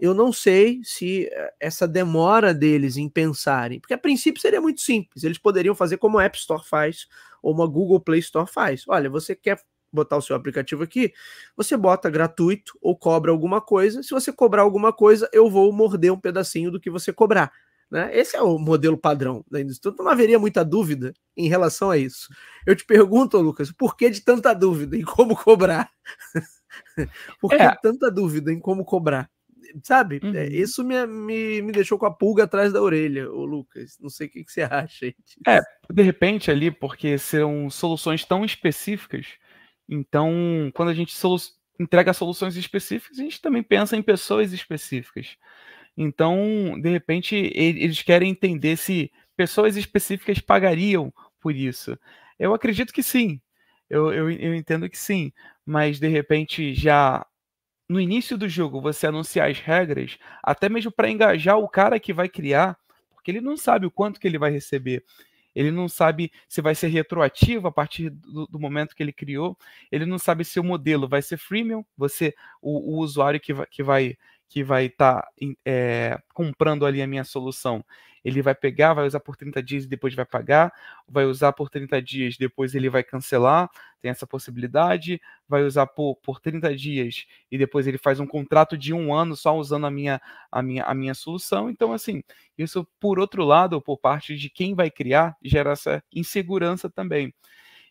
eu não sei se eh, essa demora deles em pensarem, porque a princípio seria muito simples. Eles poderiam fazer como a App Store faz ou uma Google Play Store faz. Olha, você quer botar o seu aplicativo aqui, você bota gratuito ou cobra alguma coisa. Se você cobrar alguma coisa, eu vou morder um pedacinho do que você cobrar. Né? Esse é o modelo padrão da indústria. Então não haveria muita dúvida em relação a isso. Eu te pergunto, Lucas, por que de tanta dúvida em como cobrar? <laughs> por que é. tanta dúvida em como cobrar? Sabe? É, uhum. Isso me, me, me deixou com a pulga atrás da orelha, ô Lucas. Não sei o que, que você <laughs> acha. Disso. É, de repente ali, porque são soluções tão específicas, então quando a gente entrega soluções específicas, a gente também pensa em pessoas específicas. Então, de repente, eles querem entender se pessoas específicas pagariam por isso. Eu acredito que sim. Eu, eu, eu entendo que sim. Mas, de repente, já no início do jogo, você anunciar as regras, até mesmo para engajar o cara que vai criar, porque ele não sabe o quanto que ele vai receber. Ele não sabe se vai ser retroativo a partir do, do, momento que ele criou. Ele não sabe se o modelo vai ser freemium, você, o, o usuário que que vai que vai estar tá, é, comprando ali a minha solução, ele vai pegar, vai usar por 30 dias e depois vai pagar, vai usar por 30 dias, depois ele vai cancelar, tem essa possibilidade, vai usar por, por 30 dias e depois ele faz um contrato de um ano só usando a minha, a minha, a minha solução. Então, assim, isso, por outro lado, por parte de quem vai criar, gera essa insegurança também.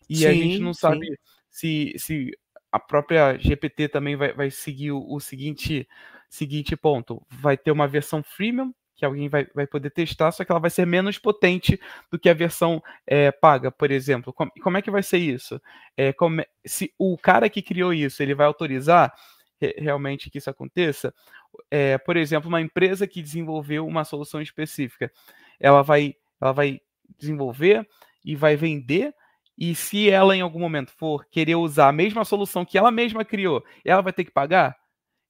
E sim, a gente não sabe se, se a própria GPT também vai, vai seguir o, o seguinte, seguinte ponto. Vai ter uma versão freemium que alguém vai, vai poder testar, só que ela vai ser menos potente do que a versão é, paga, por exemplo. Como, como, é que vai ser isso? É, como, se o cara que criou isso, ele vai autorizar re, realmente que isso aconteça? É, por exemplo, uma empresa que desenvolveu uma solução específica, ela vai, ela vai desenvolver e vai vender, e se ela em algum momento for querer usar a mesma solução que ela mesma criou, ela vai ter que pagar?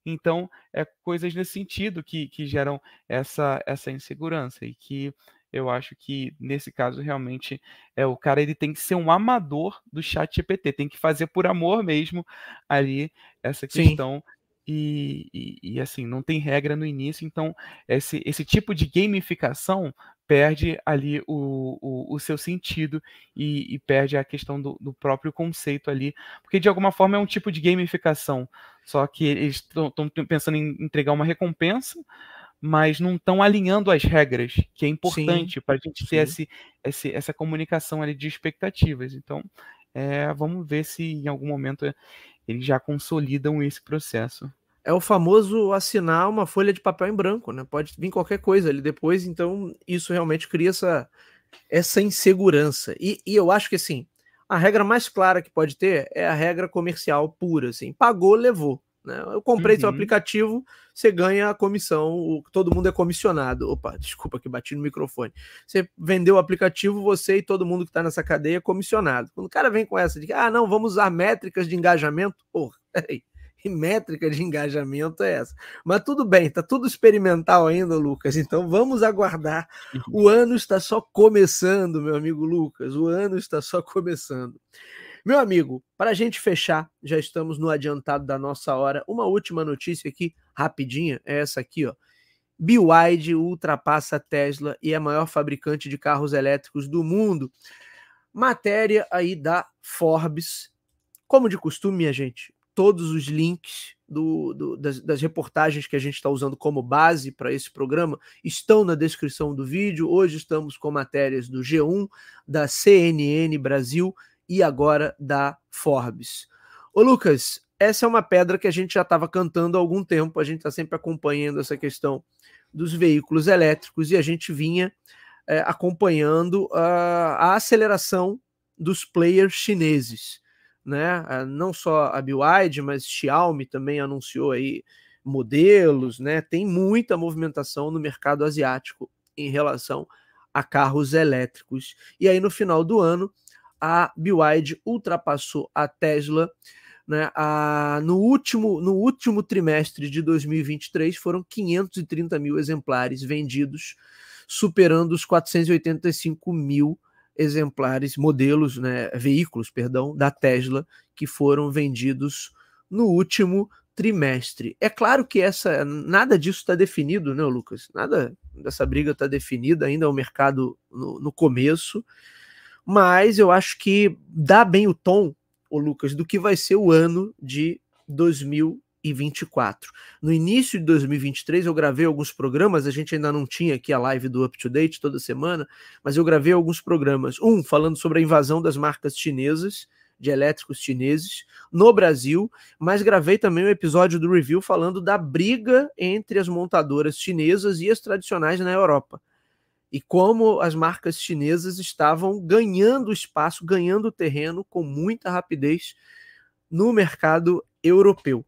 Então, é coisas nesse sentido que, que geram essa, essa insegurança e que eu acho que nesse caso realmente é o cara ele tem que ser um amador do chat GPT, tem que fazer por amor mesmo ali essa questão e, e, e, assim não tem regra no início, então esse, esse tipo de gamificação perde ali o, o, o seu sentido e, e, perde a questão do, do, próprio conceito ali, porque de alguma forma é um tipo de gamificação, só que eles estão pensando em entregar uma recompensa, mas não estão alinhando as regras, que é importante para a gente ter esse, esse, essa comunicação ali de expectativas. Então, é, vamos ver se em algum momento eles já consolidam esse processo é o famoso assinar uma folha de papel em branco, né? Pode vir qualquer coisa ali depois, então isso realmente cria essa, essa insegurança. E, e eu acho que assim, a regra mais clara que pode ter é a regra comercial pura, assim, pagou, levou. Né? Eu comprei uhum. seu aplicativo, você ganha a comissão, o, todo mundo é comissionado. Opa, <laughs> desculpa que bati no microfone. Você vendeu o aplicativo, você e todo mundo que está nessa cadeia é comissionado. Quando o cara vem com essa de que, ah, não, vamos usar métricas de engajamento, porra, <laughs> peraí que <laughs> métrica de engajamento é essa? Mas tudo bem, tá tudo experimental ainda, Lucas. Então vamos aguardar. O ano está só começando, meu amigo Lucas. O ano está só começando. Meu amigo, para a gente fechar, já estamos no adiantado da nossa hora. Uma última notícia aqui, rapidinha, é essa aqui, ó. BYD ultrapassa Tesla e é a maior fabricante de carros elétricos do mundo. Matéria aí da Forbes. Como de costume, minha gente, todos os links do, do, das, das, reportagens que a gente está usando como base para esse programa estão na descrição do vídeo. Hoje estamos com matérias do G1, da CNN Brasil e agora da Forbes. Ô Lucas, essa é uma pedra que a gente já estava cantando há algum tempo, a gente está sempre acompanhando essa questão dos veículos elétricos e a gente vinha é, acompanhando uh, a aceleração dos players chineses né? Não só a BYD, mas Xiaomi também anunciou aí modelos, né? Tem muita movimentação no mercado asiático em relação a carros elétricos. E aí no final do ano, a BYD ultrapassou a Tesla, né? A, no último no último trimestre de 2023 foram 530 mil exemplares vendidos, superando os 485 mil exemplares, modelos, né, veículos, perdão, da Tesla que foram vendidos no último trimestre. É claro que essa nada disso está definido, né, Lucas? Nada dessa briga está definida, ainda é o mercado no, no, começo, mas eu acho que dá bem o tom, o Lucas, do que vai ser o ano de 2000 2024. No início de 2023 eu gravei alguns programas, a gente ainda não tinha aqui a live do Up to Date toda semana, mas eu gravei alguns programas. Um falando sobre a invasão das marcas chinesas, de elétricos chineses, no Brasil, mas gravei também um episódio do review falando da briga entre as montadoras chinesas e as tradicionais na Europa. E como as marcas chinesas estavam ganhando espaço, ganhando terreno com muita rapidez no mercado europeu.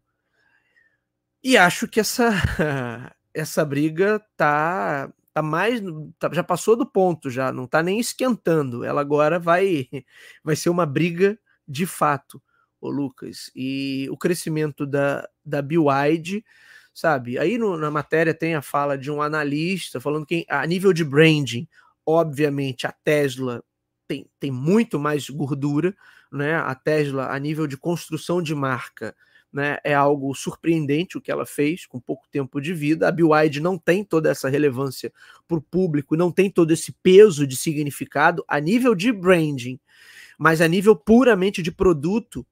E acho que essa <laughs> essa briga tá tá mais tá, já passou do ponto já, não tá nem esquentando. Ela agora vai <laughs> vai ser uma briga de fato, o Lucas. E o crescimento da da BYD, sabe? Aí no, na matéria tem a fala de um analista falando que a nível de branding, obviamente a Tesla tem, tem muito mais gordura, né? A Tesla a nível de construção de marca né? É algo surpreendente o que ela fez com pouco tempo de vida. A BYD não tem toda essa relevância para o público, não tem todo esse peso de significado a nível de branding, mas a nível puramente de produto,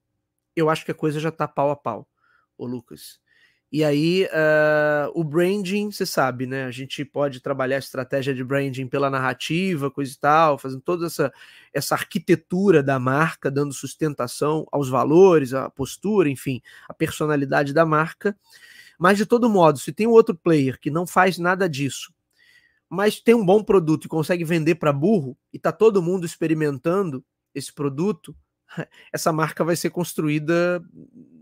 eu acho que a coisa já está pau a pau, o Lucas. E aí, uh, o branding, você sabe, né? A gente pode trabalhar a estratégia de branding pela narrativa, coisa e tal, fazendo toda essa, essa arquitetura da marca, dando sustentação aos valores, à postura, enfim, a personalidade da marca. Mas, de todo modo, se tem um outro player que não faz nada disso, mas tem um bom produto e consegue vender para burro, e tá todo mundo experimentando esse produto, <laughs> essa marca vai ser construída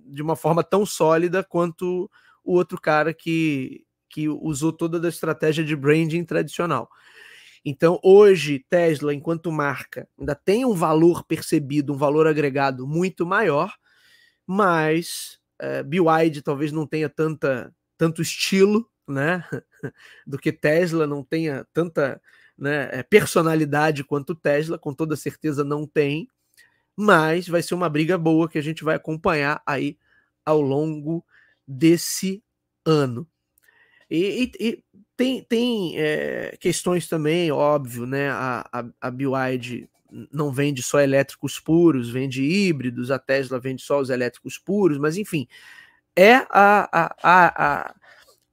de uma forma tão sólida quanto o outro cara que, que usou toda a estratégia de branding tradicional. Então, hoje, Tesla, enquanto marca, ainda tem um valor percebido, um valor agregado muito maior, mas é, BYD talvez não tenha tanta, tanto estilo, né? <laughs> Do que Tesla, não tenha tanta né, eh, personalidade quanto Tesla, com toda certeza não tem, mas vai ser uma briga boa que a gente vai acompanhar aí ao longo desse ano. E, e, e tem, tem é, questões também, óbvio, né? A, a, a BYD não vende só elétricos puros, vende híbridos, a Tesla vende só os elétricos puros, mas enfim, é a, a, a, a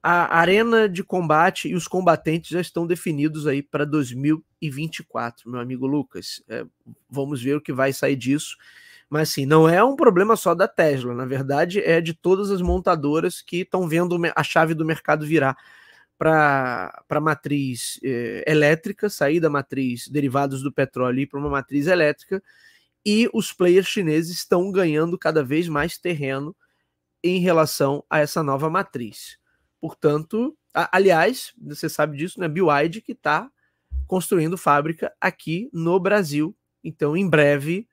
arena de combate e os combatentes já estão definidos aí para 2024, meu amigo Lucas. É, vamos ver o que vai sair disso. Mas assim, não é um problema só da Tesla, na verdade é de todas as montadoras que estão vendo a chave do mercado virar para a matriz eh, elétrica, sair da matriz derivados do petróleo e para uma matriz elétrica, e os players chineses estão ganhando cada vez mais terreno em relação a essa nova matriz. Portanto, a, aliás, você sabe disso, né? BYD que está construindo fábrica aqui no Brasil. Então, em breve,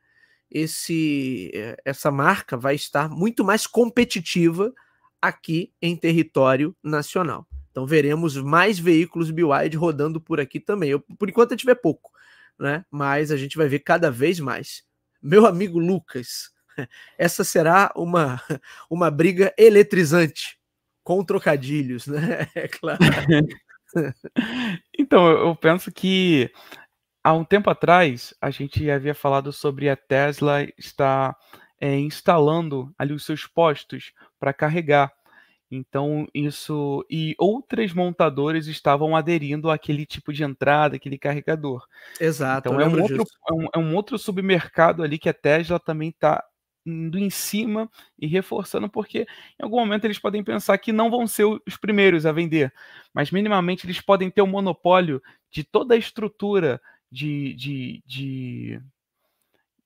esse eh, essa marca vai estar muito mais competitiva aqui em território nacional. Então veremos mais veículos BYD rodando por aqui também. Eu, por enquanto gente vê pouco, né? Mas a gente vai ver cada vez mais. Meu amigo Lucas, <laughs> essa será uma, <laughs> uma briga eletrizante com trocadilhos, né? <laughs> É claro. então, eu penso que há um tempo atrás, a gente havia falado sobre a Tesla estar é, instalando ali os seus postos para carregar. Então, isso. E outras montadoras estavam aderindo àquele tipo de entrada, aquele carregador. Exato. Então, é um, outro, é, um, é um, outro, submercado ali que a Tesla também está indo em cima e reforçando, porque em algum momento eles podem pensar que não vão ser os primeiros a vender, mas minimamente eles podem ter o um monopólio de toda a estrutura de, de, de,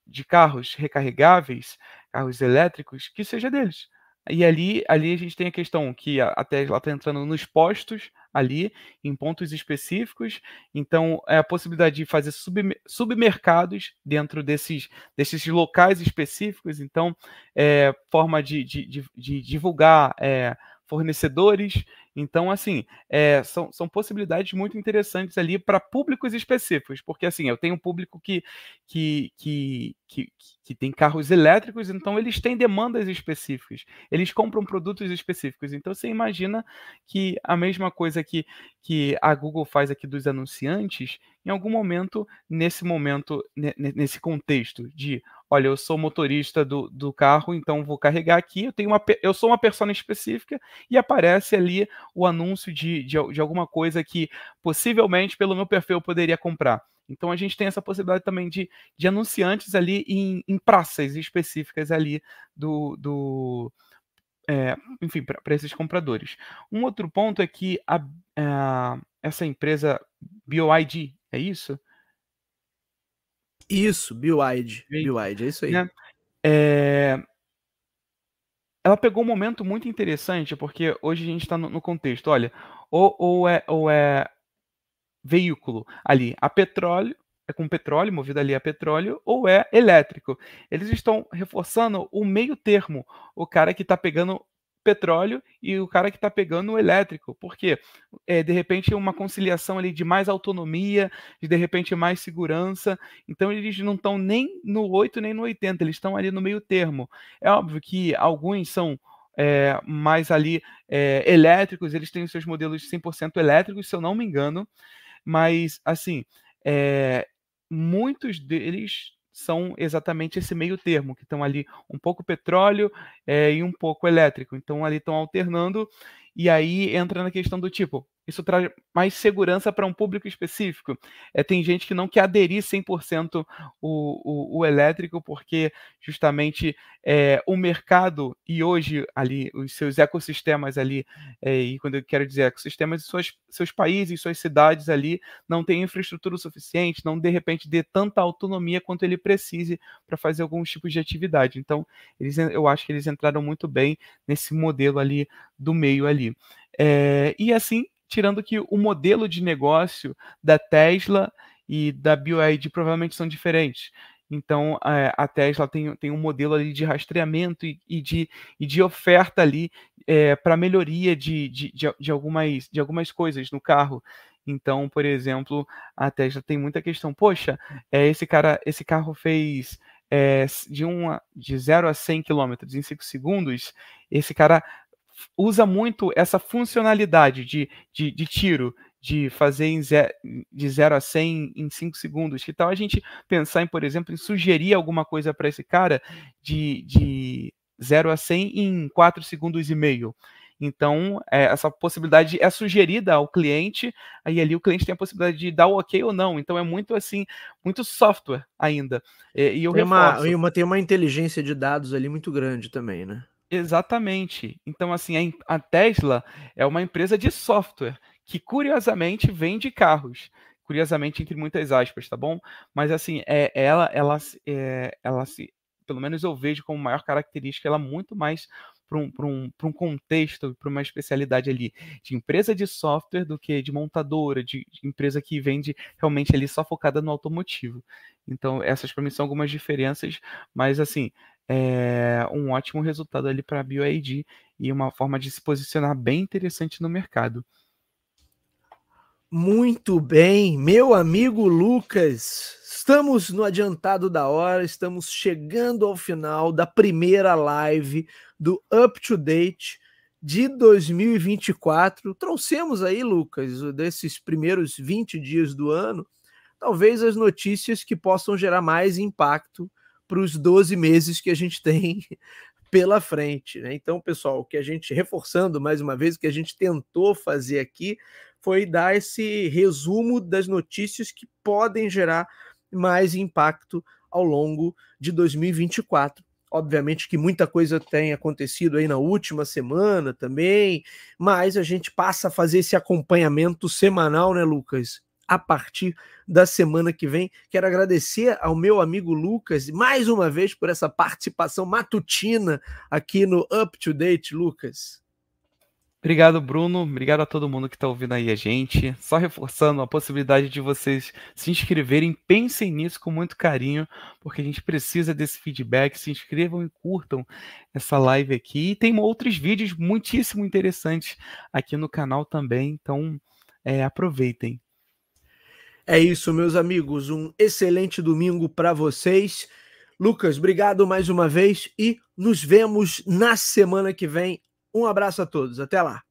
de carros recarregáveis, carros elétricos, que seja deles. E ali, ali a gente tem a questão que a Tesla está entrando nos postos ali, em pontos específicos. Então, é a possibilidade de fazer sub, submercados dentro desses, desses locais específicos. Então, é, forma de, de, de, de divulgar é, fornecedores. Então, assim, é, são, são possibilidades muito interessantes ali para públicos específicos, porque assim, eu tenho um público que, que, que, que, que tem carros elétricos, então eles têm demandas específicas, eles compram produtos específicos. Então você imagina que a mesma coisa que, que a Google faz aqui dos anunciantes, em algum momento, nesse momento, nesse contexto de olha, eu sou motorista do, do carro, então vou carregar aqui, eu tenho uma eu sou uma pessoa específica e aparece ali o anúncio de, de, de alguma coisa que possivelmente pelo meu perfil eu poderia comprar. Então a gente tem essa possibilidade também de, de anunciantes ali em, em praças específicas ali do, do é, enfim, para esses compradores. Um outro ponto é que a, a, essa empresa BioID, é isso? Isso, BioID, BioID, é isso aí. Né? É, ela pegou um momento muito interessante, porque hoje a gente está no, no, contexto, olha, ou, ou, é, ou é veículo ali a petróleo, é com petróleo, movido ali a petróleo, ou é elétrico. Eles estão reforçando o meio termo, o cara que está pegando petróleo e o cara que está pegando o elétrico. porque é, de repente, uma conciliação ali de mais autonomia, de, de repente mais segurança. Então, eles não estão nem no 8 nem no 80, eles estão ali no meio termo. É óbvio que alguns são é, mais ali é, elétricos, eles têm os seus modelos 100% elétricos, se eu não me engano, mas assim, é, muitos deles são exatamente esse meio termo, que estão ali um pouco petróleo é, e um pouco elétrico. Então ali estão alternando, e aí entra na questão do tipo, isso traz mais segurança para um público específico. É, tem gente que não quer aderir 100% o, o, o elétrico, porque justamente é, o mercado e hoje ali os seus ecossistemas ali, é, e quando eu quero dizer ecossistemas, suas, seus países, suas cidades ali não têm infraestrutura suficiente, não de repente dê tanta autonomia quanto ele precise para fazer alguns tipos de atividade. Então, eles, eu acho que eles entraram muito bem nesse modelo ali do meio ali. É, e assim tirando que o modelo de negócio da Tesla e da BioID provavelmente são diferentes. Então, a Tesla tem, tem um modelo ali de rastreamento e, e de, e de oferta ali é, para melhoria de, de, de, de, algumas, de algumas coisas no carro. Então, por exemplo, a Tesla tem muita questão. Poxa, é, esse cara, esse carro fez é, de, uma, de 0 a 100 km em 5 segundos. Esse cara usa muito essa funcionalidade de, de, de tiro, de fazer em ze de 0 a 100 em 5 segundos. Que tal a gente pensar em, por exemplo, em sugerir alguma coisa para esse cara de, de 0 a 100 em 4 segundos e meio? Então, é, essa possibilidade é sugerida ao cliente, aí ali o cliente tem a possibilidade de dar o ok ou não. Então, é muito assim, muito software ainda. E, e eu tem, uma, uma, tem uma inteligência de dados ali muito grande também, né? Exatamente. Então, assim, a, Tesla é uma empresa de software que, curiosamente, vende carros. Curiosamente, entre muitas aspas, tá bom? Mas, assim, é, ela, ela, é, ela se, pelo menos eu vejo como maior característica, ela muito mais para um, um, um contexto, para uma especialidade ali de empresa de software do que de montadora, de, de empresa que vende realmente ali só focada no automotivo. Então, essas para mim são algumas diferenças, mas assim, é um ótimo resultado ali para a BioID e uma forma de se posicionar bem interessante no mercado. Muito bem, meu amigo Lucas, estamos no adiantado da hora, estamos chegando ao final da primeira live do Up to Date de 2024. Trouxemos aí, Lucas, desses primeiros 20 dias do ano, talvez as notícias que possam gerar mais impacto para os 12 meses que a gente tem <laughs> pela frente. Né? Então, pessoal, o que a gente, reforçando mais uma vez, o que a gente tentou fazer aqui foi dar esse resumo das notícias que podem gerar mais impacto ao longo de 2024. Obviamente que muita coisa tem acontecido aí na última semana também, mas a gente passa a fazer esse acompanhamento semanal, né, Lucas? A partir da semana que vem. Quero agradecer ao meu amigo Lucas mais uma vez por essa participação matutina aqui no Up to Date, Lucas. Obrigado, Bruno. Obrigado a todo mundo que está ouvindo aí a gente. Só reforçando a possibilidade de vocês se inscreverem, pensem nisso com muito carinho, porque a gente precisa desse feedback. Se inscrevam e curtam essa live aqui. E tem outros vídeos muitíssimo interessantes aqui no canal também, então é, aproveitem. É isso, meus amigos. Um excelente domingo para vocês. Lucas, obrigado mais uma vez e nos vemos na semana que vem. Um abraço a todos. Até lá.